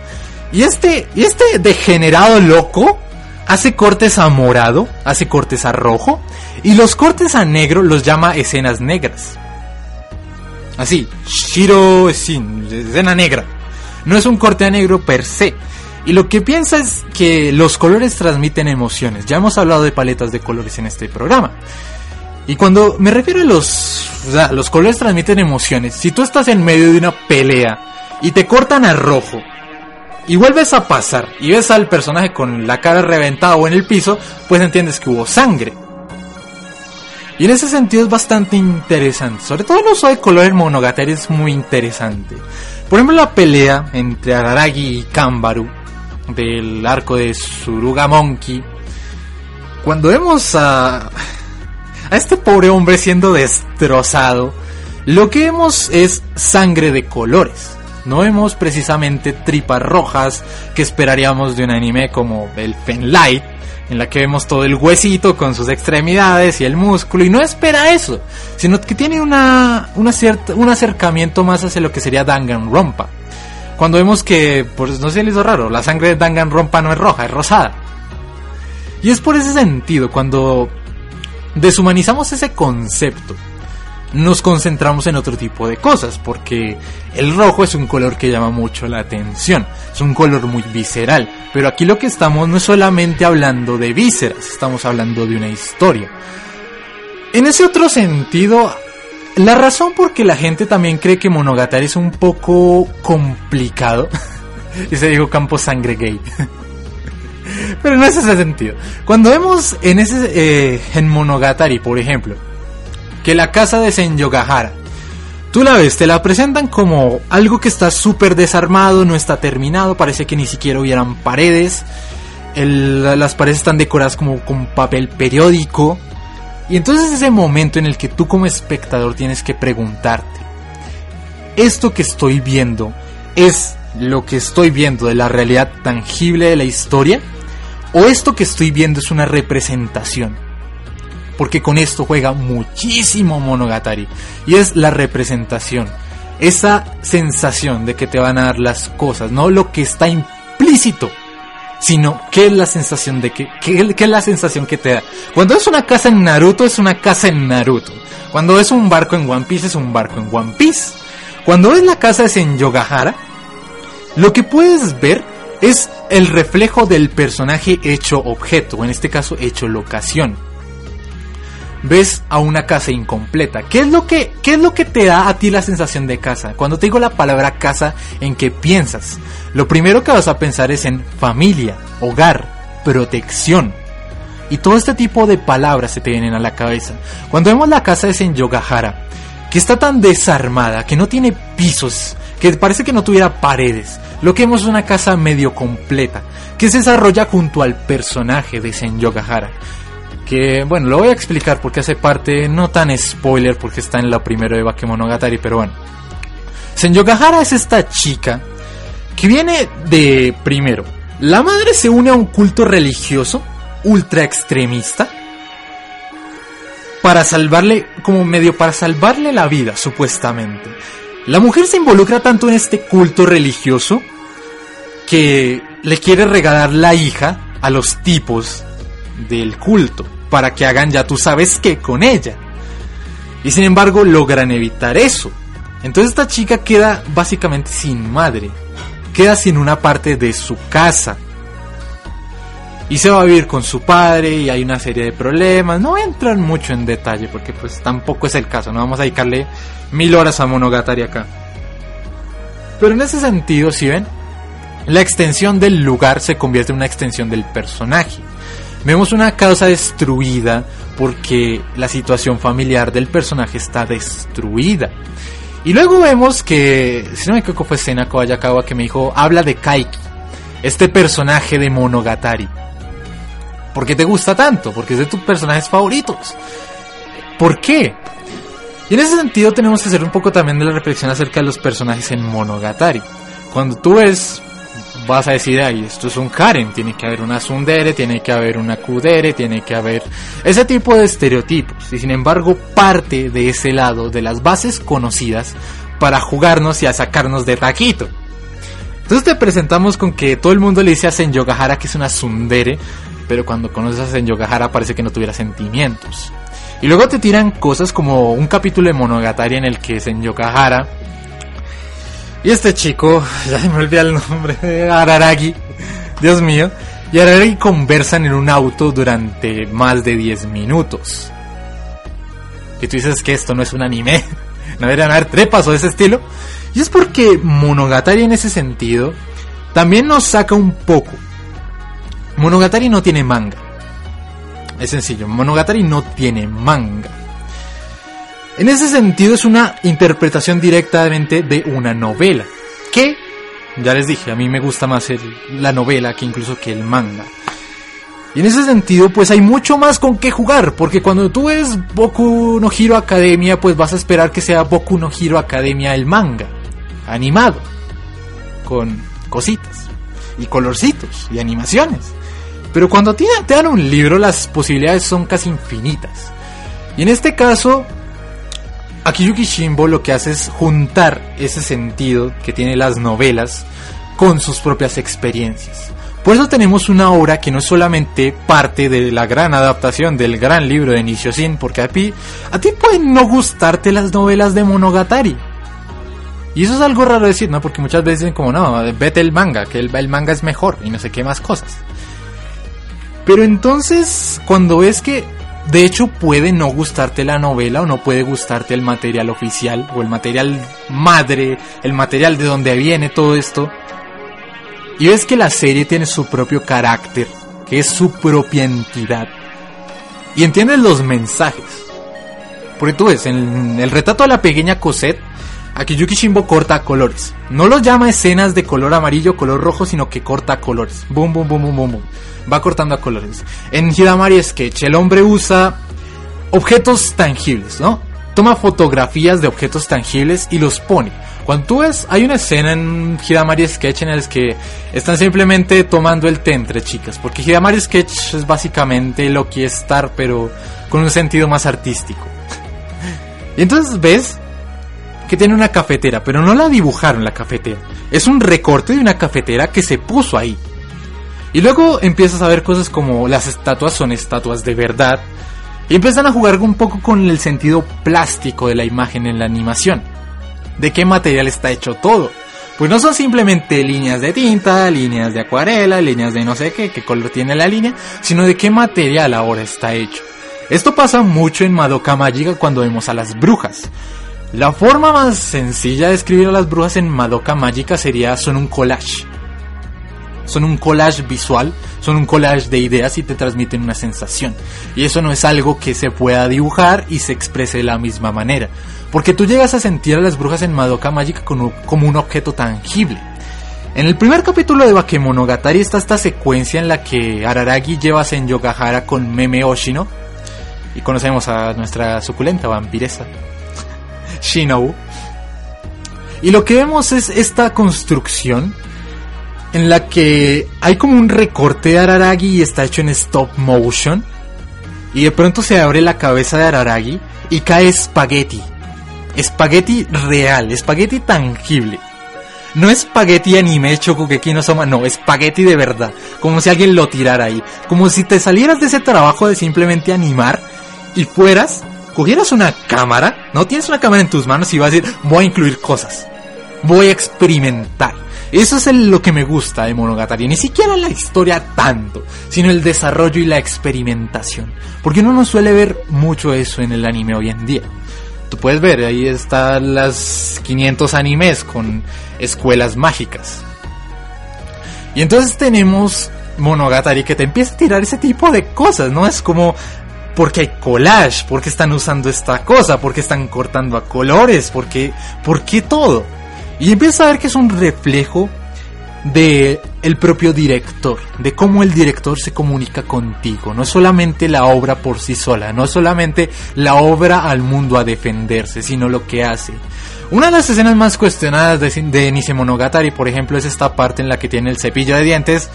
Y este, y este degenerado loco hace cortes a morado, hace cortes a rojo, y los cortes a negro los llama escenas negras. Así, Shiro Shin, escena negra. No es un corte a negro per se. Y lo que piensa es que los colores transmiten emociones. Ya hemos hablado de paletas de colores en este programa. Y cuando me refiero a los, los colores transmiten emociones. Si tú estás en medio de una pelea y te cortan a rojo y vuelves a pasar y ves al personaje con la cara reventada o en el piso, pues entiendes que hubo sangre. Y en ese sentido es bastante interesante. Sobre todo el uso de color en Monogatari es muy interesante. Por ejemplo, la pelea entre Araragi y Kambaru del arco de Suruga Monkey. Cuando vemos a, a este pobre hombre siendo destrozado, lo que vemos es sangre de colores. No vemos precisamente tripas rojas que esperaríamos de un anime como el Light, en la que vemos todo el huesito con sus extremidades y el músculo, y no espera eso, sino que tiene una, una un acercamiento más hacia lo que sería Danganronpa. Cuando vemos que, pues no sé si le hizo raro, la sangre de Danganronpa no es roja, es rosada. Y es por ese sentido, cuando deshumanizamos ese concepto, nos concentramos en otro tipo de cosas, porque el rojo es un color que llama mucho la atención, es un color muy visceral, pero aquí lo que estamos no es solamente hablando de vísceras, estamos hablando de una historia. En ese otro sentido, la razón por que la gente también cree que Monogatari es un poco complicado, <laughs> y se dijo campo sangre gay. <laughs> Pero no es ese sentido. Cuando vemos en ese eh, en Monogatari, por ejemplo, que la casa de Senyogahara, tú la ves, te la presentan como algo que está súper desarmado, no está terminado, parece que ni siquiera hubieran paredes, las paredes están decoradas como con papel periódico, y entonces ese momento en el que tú como espectador tienes que preguntarte, ¿esto que estoy viendo es lo que estoy viendo de la realidad tangible de la historia? ¿O esto que estoy viendo es una representación? Porque con esto juega muchísimo Monogatari. Y es la representación. Esa sensación de que te van a dar las cosas. No lo que está implícito. Sino qué es la sensación de que. ¿Qué, qué es la sensación que te da? Cuando es una casa en Naruto, es una casa en Naruto. Cuando es un barco en One Piece, es un barco en One Piece. Cuando es la casa es en Yogahara, lo que puedes ver es el reflejo del personaje hecho objeto, o en este caso hecho locación. Ves a una casa incompleta. ¿Qué es lo que qué es lo que te da a ti la sensación de casa? Cuando te digo la palabra casa, ¿en qué piensas? Lo primero que vas a pensar es en familia, hogar, protección. Y todo este tipo de palabras se te vienen a la cabeza. Cuando vemos la casa de Senyogahara, que está tan desarmada, que no tiene pisos, que parece que no tuviera paredes. Lo que vemos es una casa medio completa, que se desarrolla junto al personaje de Senyogahara. Que, bueno, lo voy a explicar porque hace parte, no tan spoiler porque está en lo primero de Bakemonogatari, pero bueno. Senyogahara es esta chica que viene de, primero, la madre se une a un culto religioso ultra extremista para salvarle, como medio para salvarle la vida, supuestamente. La mujer se involucra tanto en este culto religioso que le quiere regalar la hija a los tipos del culto para que hagan ya tú sabes qué con ella. Y sin embargo logran evitar eso. Entonces esta chica queda básicamente sin madre. Queda sin una parte de su casa. Y se va a vivir con su padre y hay una serie de problemas. No entran mucho en detalle porque pues tampoco es el caso. No vamos a dedicarle mil horas a Monogatari acá. Pero en ese sentido, si ven, la extensión del lugar se convierte en una extensión del personaje. Vemos una casa destruida porque la situación familiar del personaje está destruida. Y luego vemos que, si no me equivoco fue Sena Kobayakawa que me dijo, habla de Kaiki, este personaje de Monogatari. ¿Por qué te gusta tanto? Porque es de tus personajes favoritos. ¿Por qué? Y en ese sentido tenemos que hacer un poco también de la reflexión acerca de los personajes en Monogatari. Cuando tú ves, vas a decir, ay, esto es un Karen, tiene que haber una Sundere, tiene que haber una Kudere, tiene que haber ese tipo de estereotipos. Y sin embargo, parte de ese lado, de las bases conocidas, para jugarnos y a sacarnos de taquito. Entonces te presentamos con que todo el mundo le dice a Senyogahara que es una Sundere, pero cuando conoces a Senyogahara parece que no tuviera sentimientos. Y luego te tiran cosas como un capítulo de Monogatari en el que Senyogahara y este chico, <laughs> ya me olvidé el nombre, <laughs> Araragi, Dios mío, y Araragi conversan en un auto durante más de 10 minutos. Y tú dices que esto no es un anime, <laughs> no deberían haber trepas o de ese estilo. Y es porque Monogatari en ese sentido también nos saca un poco. Monogatari no tiene manga. Es sencillo, Monogatari no tiene manga. En ese sentido es una interpretación directamente de una novela. Que, ya les dije, a mí me gusta más la novela que incluso que el manga. Y en ese sentido, pues hay mucho más con qué jugar, porque cuando tú ves Boku no Hero Academia, pues vas a esperar que sea Boku no Hero Academia el manga, animado, con cositas, y colorcitos, y animaciones. Pero cuando te dan un libro, las posibilidades son casi infinitas. Y en este caso, Akiyuki Shimbo lo que hace es juntar ese sentido que tiene las novelas con sus propias experiencias. Por eso tenemos una obra que no es solamente parte de la gran adaptación del gran libro de Nishoshin, porque a ti, a ti pueden no gustarte las novelas de Monogatari. Y eso es algo raro decir, ¿no? Porque muchas veces dicen como, no, vete el manga, que el, el manga es mejor y no sé qué más cosas. Pero entonces, cuando ves que de hecho puede no gustarte la novela o no puede gustarte el material oficial o el material madre, el material de donde viene todo esto, y ves que la serie tiene su propio carácter, que es su propia entidad, y entiendes los mensajes. Porque tú ves, en el retrato de la pequeña Cosette, Akiyuki Shimbo corta colores. No los llama escenas de color amarillo, color rojo, sino que corta colores. Boom, boom, boom, boom, boom, boom. Va cortando a colores. En Hidamari Sketch, el hombre usa objetos tangibles, ¿no? Toma fotografías de objetos tangibles y los pone. Cuando tú ves, hay una escena en Hidamari Sketch en la que están simplemente tomando el té entre chicas. Porque Hidamari Sketch es básicamente lo que es Star, pero con un sentido más artístico. <laughs> Y entonces ves que tiene una cafetera, pero no la dibujaron la cafetera. Es un recorte de una cafetera que se puso ahí. Y luego empiezas a ver cosas como las estatuas son estatuas de verdad. Y empiezan a jugar un poco con el sentido plástico de la imagen en la animación. De qué material está hecho todo. Pues no son simplemente líneas de tinta, líneas de acuarela, líneas de no sé qué, qué color tiene la línea, sino de qué material ahora está hecho. Esto pasa mucho en Madoka Magica cuando vemos a las brujas. La forma más sencilla de escribir a las brujas en Madoka Magica sería son un collage. son un collage visual, son un collage de ideas y te transmiten una sensación. Y eso no es algo que se pueda dibujar y se exprese de la misma manera. Porque tú llegas a sentir a las brujas en Madoka Magica como, como un objeto tangible. En el primer capítulo de Bakemonogatari está esta secuencia en la que Araragi lleva a Senyogahara con Meme Oshino. Y conocemos a nuestra suculenta vampiresa, Shinobu. Y lo que vemos es esta construcción en la que hay como un recorte de Araragi y está hecho en stop motion. Y de pronto se abre la cabeza de Araragi y cae espagueti. Espagueti real, espagueti tangible. No espagueti anime Shokugeki no Soma, no, espagueti de verdad. Como si alguien lo tirara ahí. Como si te salieras de ese trabajo de simplemente animar y fueras, cogieras una cámara, no tienes una cámara en tus manos y vas a decir, voy a incluir cosas. Voy a experimentar. Eso es lo que me gusta de Monogatari. Ni siquiera la historia tanto, sino el desarrollo y la experimentación. Porque uno no suele ver mucho eso en el anime hoy en día. Tú puedes ver, ahí están las 500 animes con escuelas mágicas. Y entonces tenemos Monogatari que te empieza a tirar ese tipo de cosas, ¿no? Es como, porque hay collage? porque están usando esta cosa? porque están cortando a colores? porque ¿Por qué todo? Y empiezas a ver que es un reflejo de el propio director, de cómo el director se comunica contigo. No es solamente la obra por sí sola, no es solamente la obra al mundo a defenderse, sino lo que hace. Una de las escenas más cuestionadas de, de Nise Monogatari, por ejemplo, es esta parte en la que tiene el cepillo de dientes.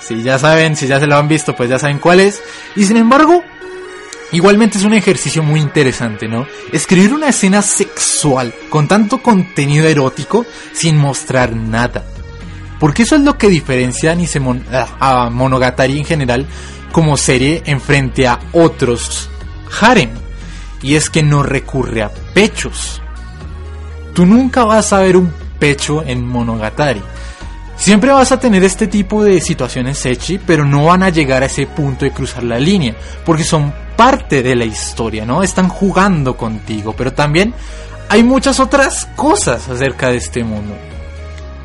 Si ya saben, si ya se lo han visto, pues ya saben cuál es. Y sin embargo, Igualmente es un ejercicio muy interesante, ¿no? Escribir una escena sexual con tanto contenido erótico sin mostrar nada. Porque eso es lo que diferencia a, Monogatari en general como serie en frente a otros harem. Y es que no recurre a pechos. Tú nunca vas a ver un pecho en Monogatari. Siempre vas a tener este tipo de situaciones echi, pero no van a llegar a ese punto de cruzar la línea, porque son parte de la historia, ¿no? Están jugando contigo, pero también hay muchas otras cosas acerca de este mundo.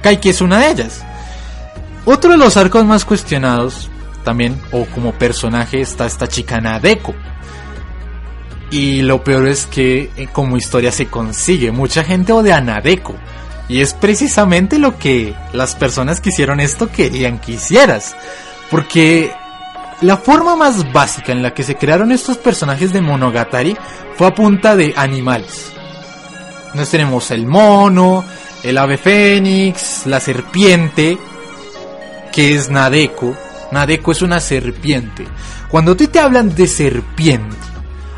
Kaiki es una de ellas. Otro de los arcos más cuestionados, también, o como personaje, está esta chica Nadeko. Y lo peor es que eh, como historia se consigue. Mucha gente odia a Nadeko. Y es precisamente lo que las personas que hicieron esto querían que hicieras. Porque la forma más básica en la que se crearon estos personajes de Monogatari fue a punta de animales. Nos tenemos el mono, el ave fénix, la serpiente, que es Nadeko. Nadeko es una serpiente. Cuando a ti te hablan de serpiente,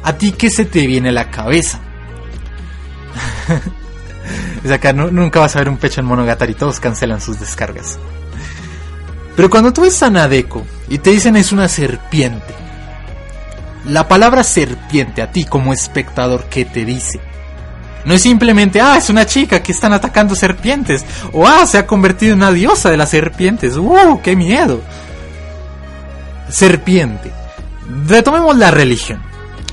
¿a ti qué se te viene a la cabeza? <laughs> es acá, nu- nunca vas a ver un pecho en Monogatari, todos cancelan sus descargas. Pero cuando tú ves a Nadeko y te dicen es una serpiente, la palabra serpiente a ti como espectador, ¿qué te dice? No es simplemente, ah, es una chica que están atacando serpientes. O, ah, se ha convertido en una diosa de las serpientes. ¡Uh, qué miedo! Serpiente. Retomemos la religión.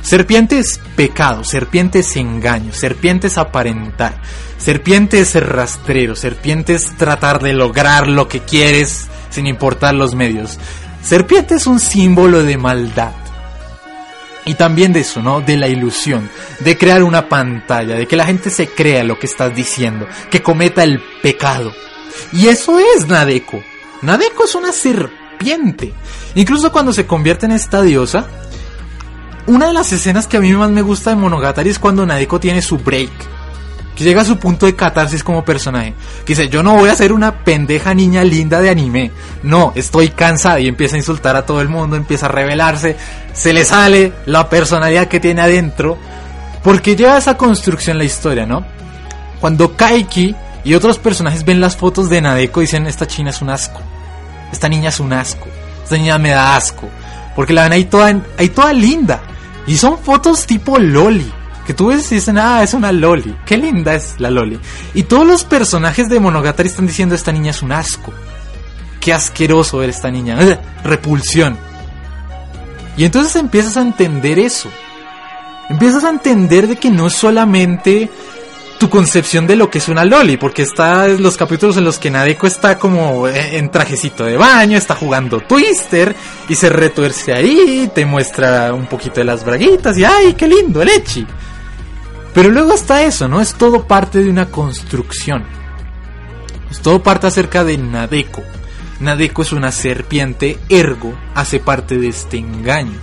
Serpiente es pecado, serpiente es engaño, serpiente es aparentar, serpiente es ser rastrero, serpiente es tratar de lograr lo que quieres sin importar los medios. Serpiente es un símbolo de maldad. Y también de eso, ¿no? De la ilusión, de crear una pantalla, de que la gente se crea lo que estás diciendo, que cometa el pecado. Y eso es Nadeko. Nadeko es una serpiente. Incluso cuando se convierte en esta diosa, una de las escenas que a mí más me gusta de Monogatari es cuando Nadeko tiene su break. Que llega a su punto de catarsis como personaje. Que dice, yo no voy a ser una pendeja niña linda de anime. No, estoy cansada y empieza a insultar a todo el mundo, empieza a rebelarse. Se le sale la personalidad que tiene adentro. Porque lleva esa construcción la historia, ¿no? Cuando Kaiki y otros personajes ven las fotos de Nadeko dicen, esta china es un asco. Esta niña es un asco. Esta niña me da asco. Porque la ven ahí toda, ahí toda linda. Y son fotos tipo Loli. Que tú ves y dicen, ah, es una Loli. Qué linda es la Loli. Y todos los personajes de Monogatari están diciendo, esta niña es un asco. Qué asqueroso ver esta niña. Ugh, Repulsión. Y entonces empiezas a entender eso. Empiezas a entender de que no es solamente tu concepción de lo que es una loli, porque está los capítulos en los que Nadeko está como en trajecito de baño, está jugando Twister y se retuerce ahí, te muestra un poquito de las braguitas y ¡ay, qué lindo, el echi! Pero luego está eso, ¿no? Es todo parte de una construcción. Es todo parte acerca de Nadeko. Nadeko es una serpiente, ergo hace parte de este engaño.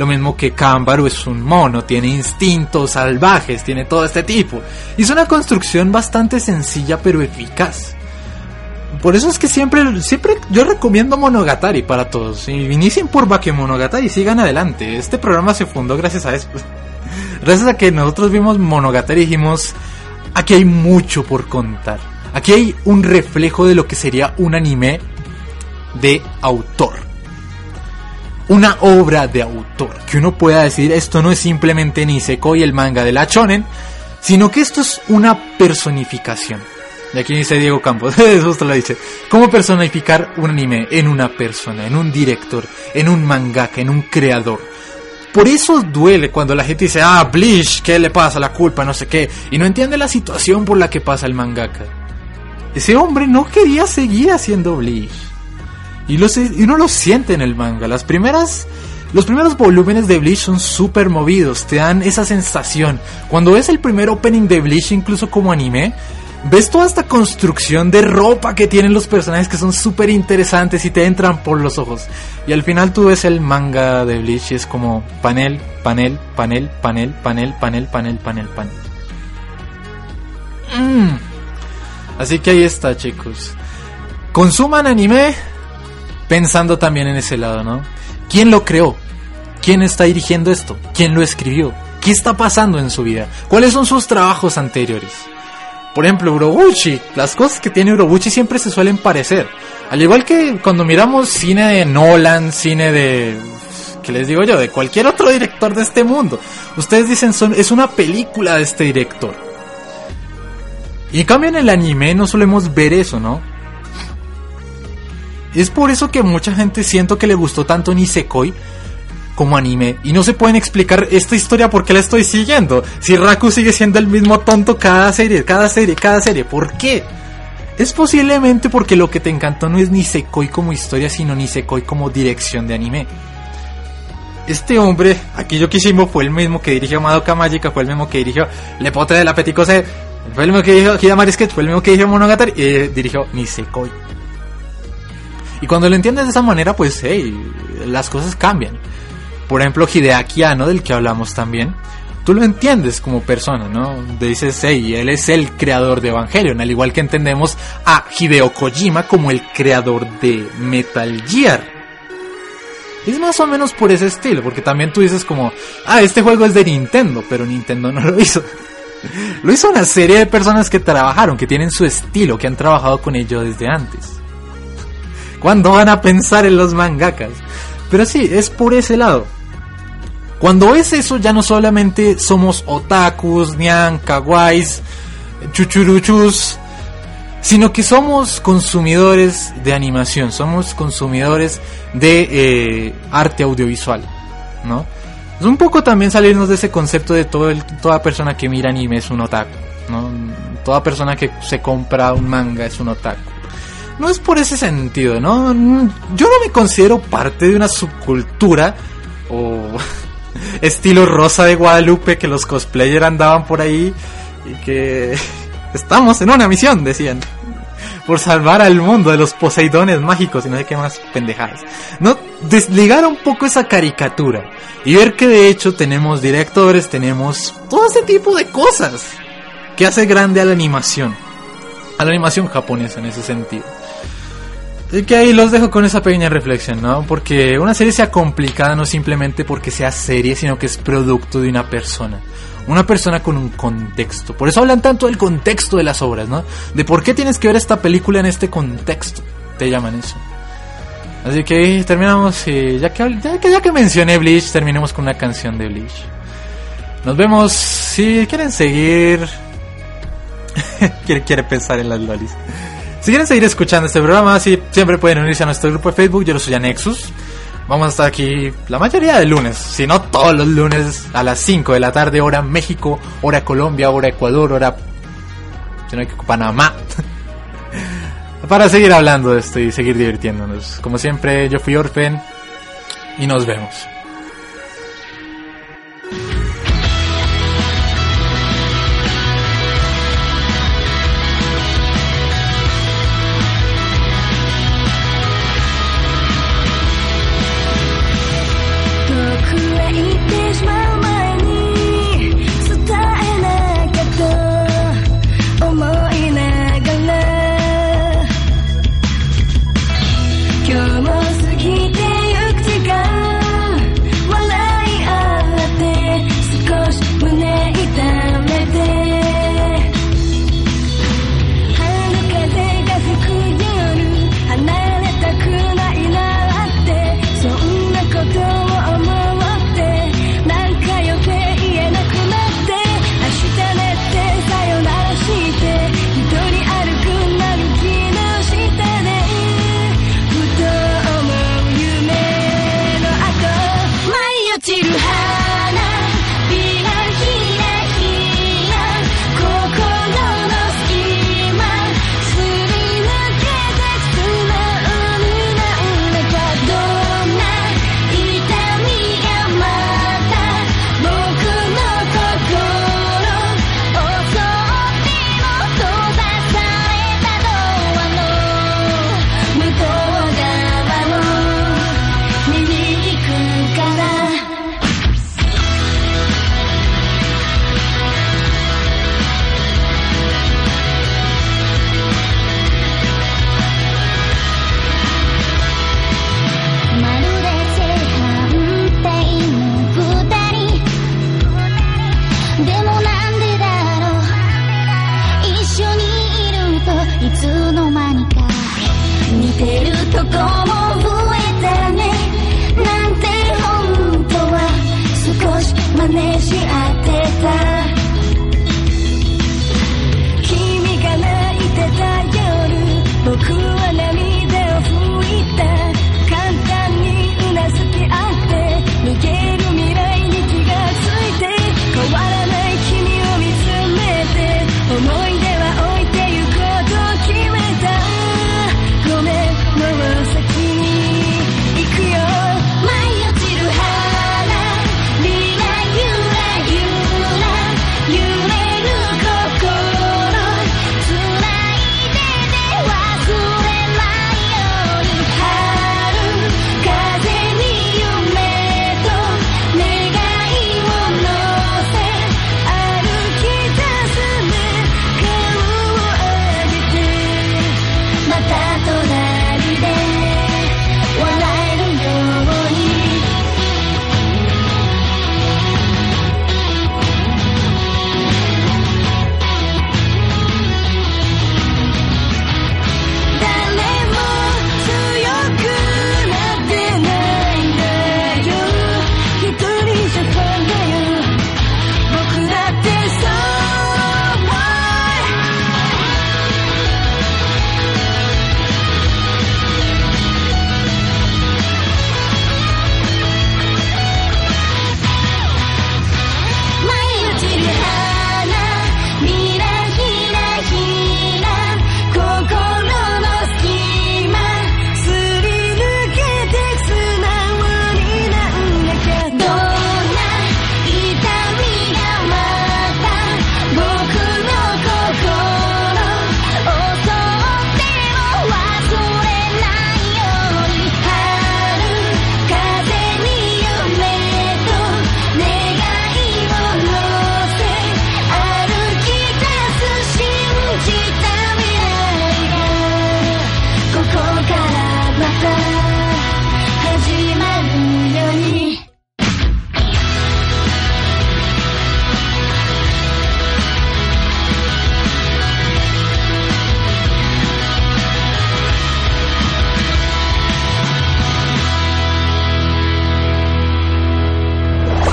Lo mismo que Cámbaro es un mono, tiene instintos salvajes, tiene todo este tipo. Es una construcción bastante sencilla pero eficaz. Por eso es que siempre, siempre yo recomiendo Monogatari para todos. Inicien por Bakemonogatari y sigan adelante. Este programa se fundó gracias a eso. <laughs> Gracias a que nosotros vimos Monogatari y dijimos, aquí hay mucho por contar. Aquí hay un reflejo de lo que sería un anime de autor. Una obra de autor. Que uno pueda decir, esto no es simplemente Nisekoi el manga de la Chonen, sino que esto es una personificación. Y aquí dice Diego Campos, <laughs> justo lo dice. ¿Cómo personificar un anime en una persona, en un director, en un mangaka, en un creador? Por eso duele cuando la gente dice, ah, Bleach, ¿qué le pasa? La culpa, no sé qué. Y no entiende la situación por la que pasa el mangaka. Ese hombre no quería seguir haciendo Bleach. Y, uno lo siente en el manga. Las primeras, los primeros volúmenes de Bleach son súper movidos. Te dan esa sensación. Cuando ves el primer opening de Bleach, incluso como anime, ves toda esta construcción de ropa que tienen los personajes que son súper interesantes y te entran por los ojos. Y al final tú ves el manga de Bleach y es como panel, panel, panel, panel, panel, panel, panel, panel, panel. Mm. Así que ahí está, chicos. Consuman anime pensando también en ese lado, ¿no? ¿Quién lo creó? ¿Quién está dirigiendo esto? ¿Quién lo escribió? ¿Qué está pasando en su vida? ¿Cuáles son sus trabajos anteriores? Por ejemplo, Urobuchi, las cosas que tiene Urobuchi siempre se suelen parecer. Al igual que cuando miramos cine de Nolan, cine de... ¿Qué les digo yo? De cualquier otro director de este mundo. Ustedes dicen, son, es una película de este director. Y en cambio en el anime no solemos ver eso, ¿no? Es por eso que mucha gente siento que le gustó tanto Nisekoi como anime. Y no se pueden explicar esta historia por qué la estoy siguiendo. Si Raku sigue siendo el mismo tonto cada serie, cada serie, cada serie. ¿Por qué? Es posiblemente porque lo que te encantó no es Nisekoi como historia, sino Nisekoi como dirección de anime. Este hombre, Akiyo Kishimo, fue el mismo que dirigió Madoka Magica, fue el mismo que dirigió Le Potre de la Petit Cosette, fue el mismo que dirigió Hidamari fue el mismo que dirigió Monogatari y eh, dirigió Nisekoi. Y cuando lo entiendes de esa manera, pues, hey, las cosas cambian. Por ejemplo, Hideaki Anno, del que hablamos también, tú lo entiendes como persona, ¿no? Dices, hey, él es el creador de Evangelion, al igual que entendemos a Hideo Kojima como el creador de Metal Gear. Es más o menos por ese estilo, porque también tú dices como, ah, este juego es de Nintendo, pero Nintendo no lo hizo. <laughs> Lo hizo una serie de personas que trabajaron, que tienen su estilo, que han trabajado con ello desde antes. ¿Cuándo van a pensar en los mangakas? Pero sí, es por ese lado. Cuando es eso, ya no solamente somos otakus, nyan, kawais, chuchuruchus, sino que somos consumidores de animación, somos consumidores de eh, arte audiovisual, ¿no? Es un poco también salirnos de ese concepto de todo el- toda persona que mira anime es un otaku. Toda persona que se compra un manga es un otaku. No es por ese sentido, ¿no? Yo no me considero parte de una subcultura o <laughs> estilo rosa de Guadalupe que los cosplayers andaban por ahí y que <laughs> estamos en una misión, decían por salvar al mundo de los poseidones mágicos y no sé qué más pendejadas. No, desligar un poco esa caricatura y ver que de hecho tenemos directores, tenemos todo ese tipo de cosas que hace grande a la animación, a la animación japonesa en ese sentido. Así que ahí los dejo con esa pequeña reflexión, ¿no? Porque una serie sea complicada no simplemente porque sea serie, sino que es producto de una persona. Una persona con un contexto. Por eso hablan tanto del contexto de las obras, ¿no? De por qué tienes que ver esta película en este contexto. Te llaman eso. Así que terminamos. Y ya, que, ya, que, ya que mencioné Bleach, terminemos con una canción de Bleach. Nos vemos. Si quieren seguir. <laughs> quiere, quiere pensar en las lolis. Si quieren seguir escuchando este programa, sí, siempre pueden unirse a nuestro grupo de Facebook. Yo lo soy a Nexus. Vamos a estar aquí la mayoría de lunes, si no todos los lunes a las 5 de la tarde, hora México, hora Colombia, hora Ecuador, hora sino que a Panamá. <laughs> Para seguir hablando de esto y seguir divirtiéndonos. Como siempre, yo fui Orfen y nos vemos.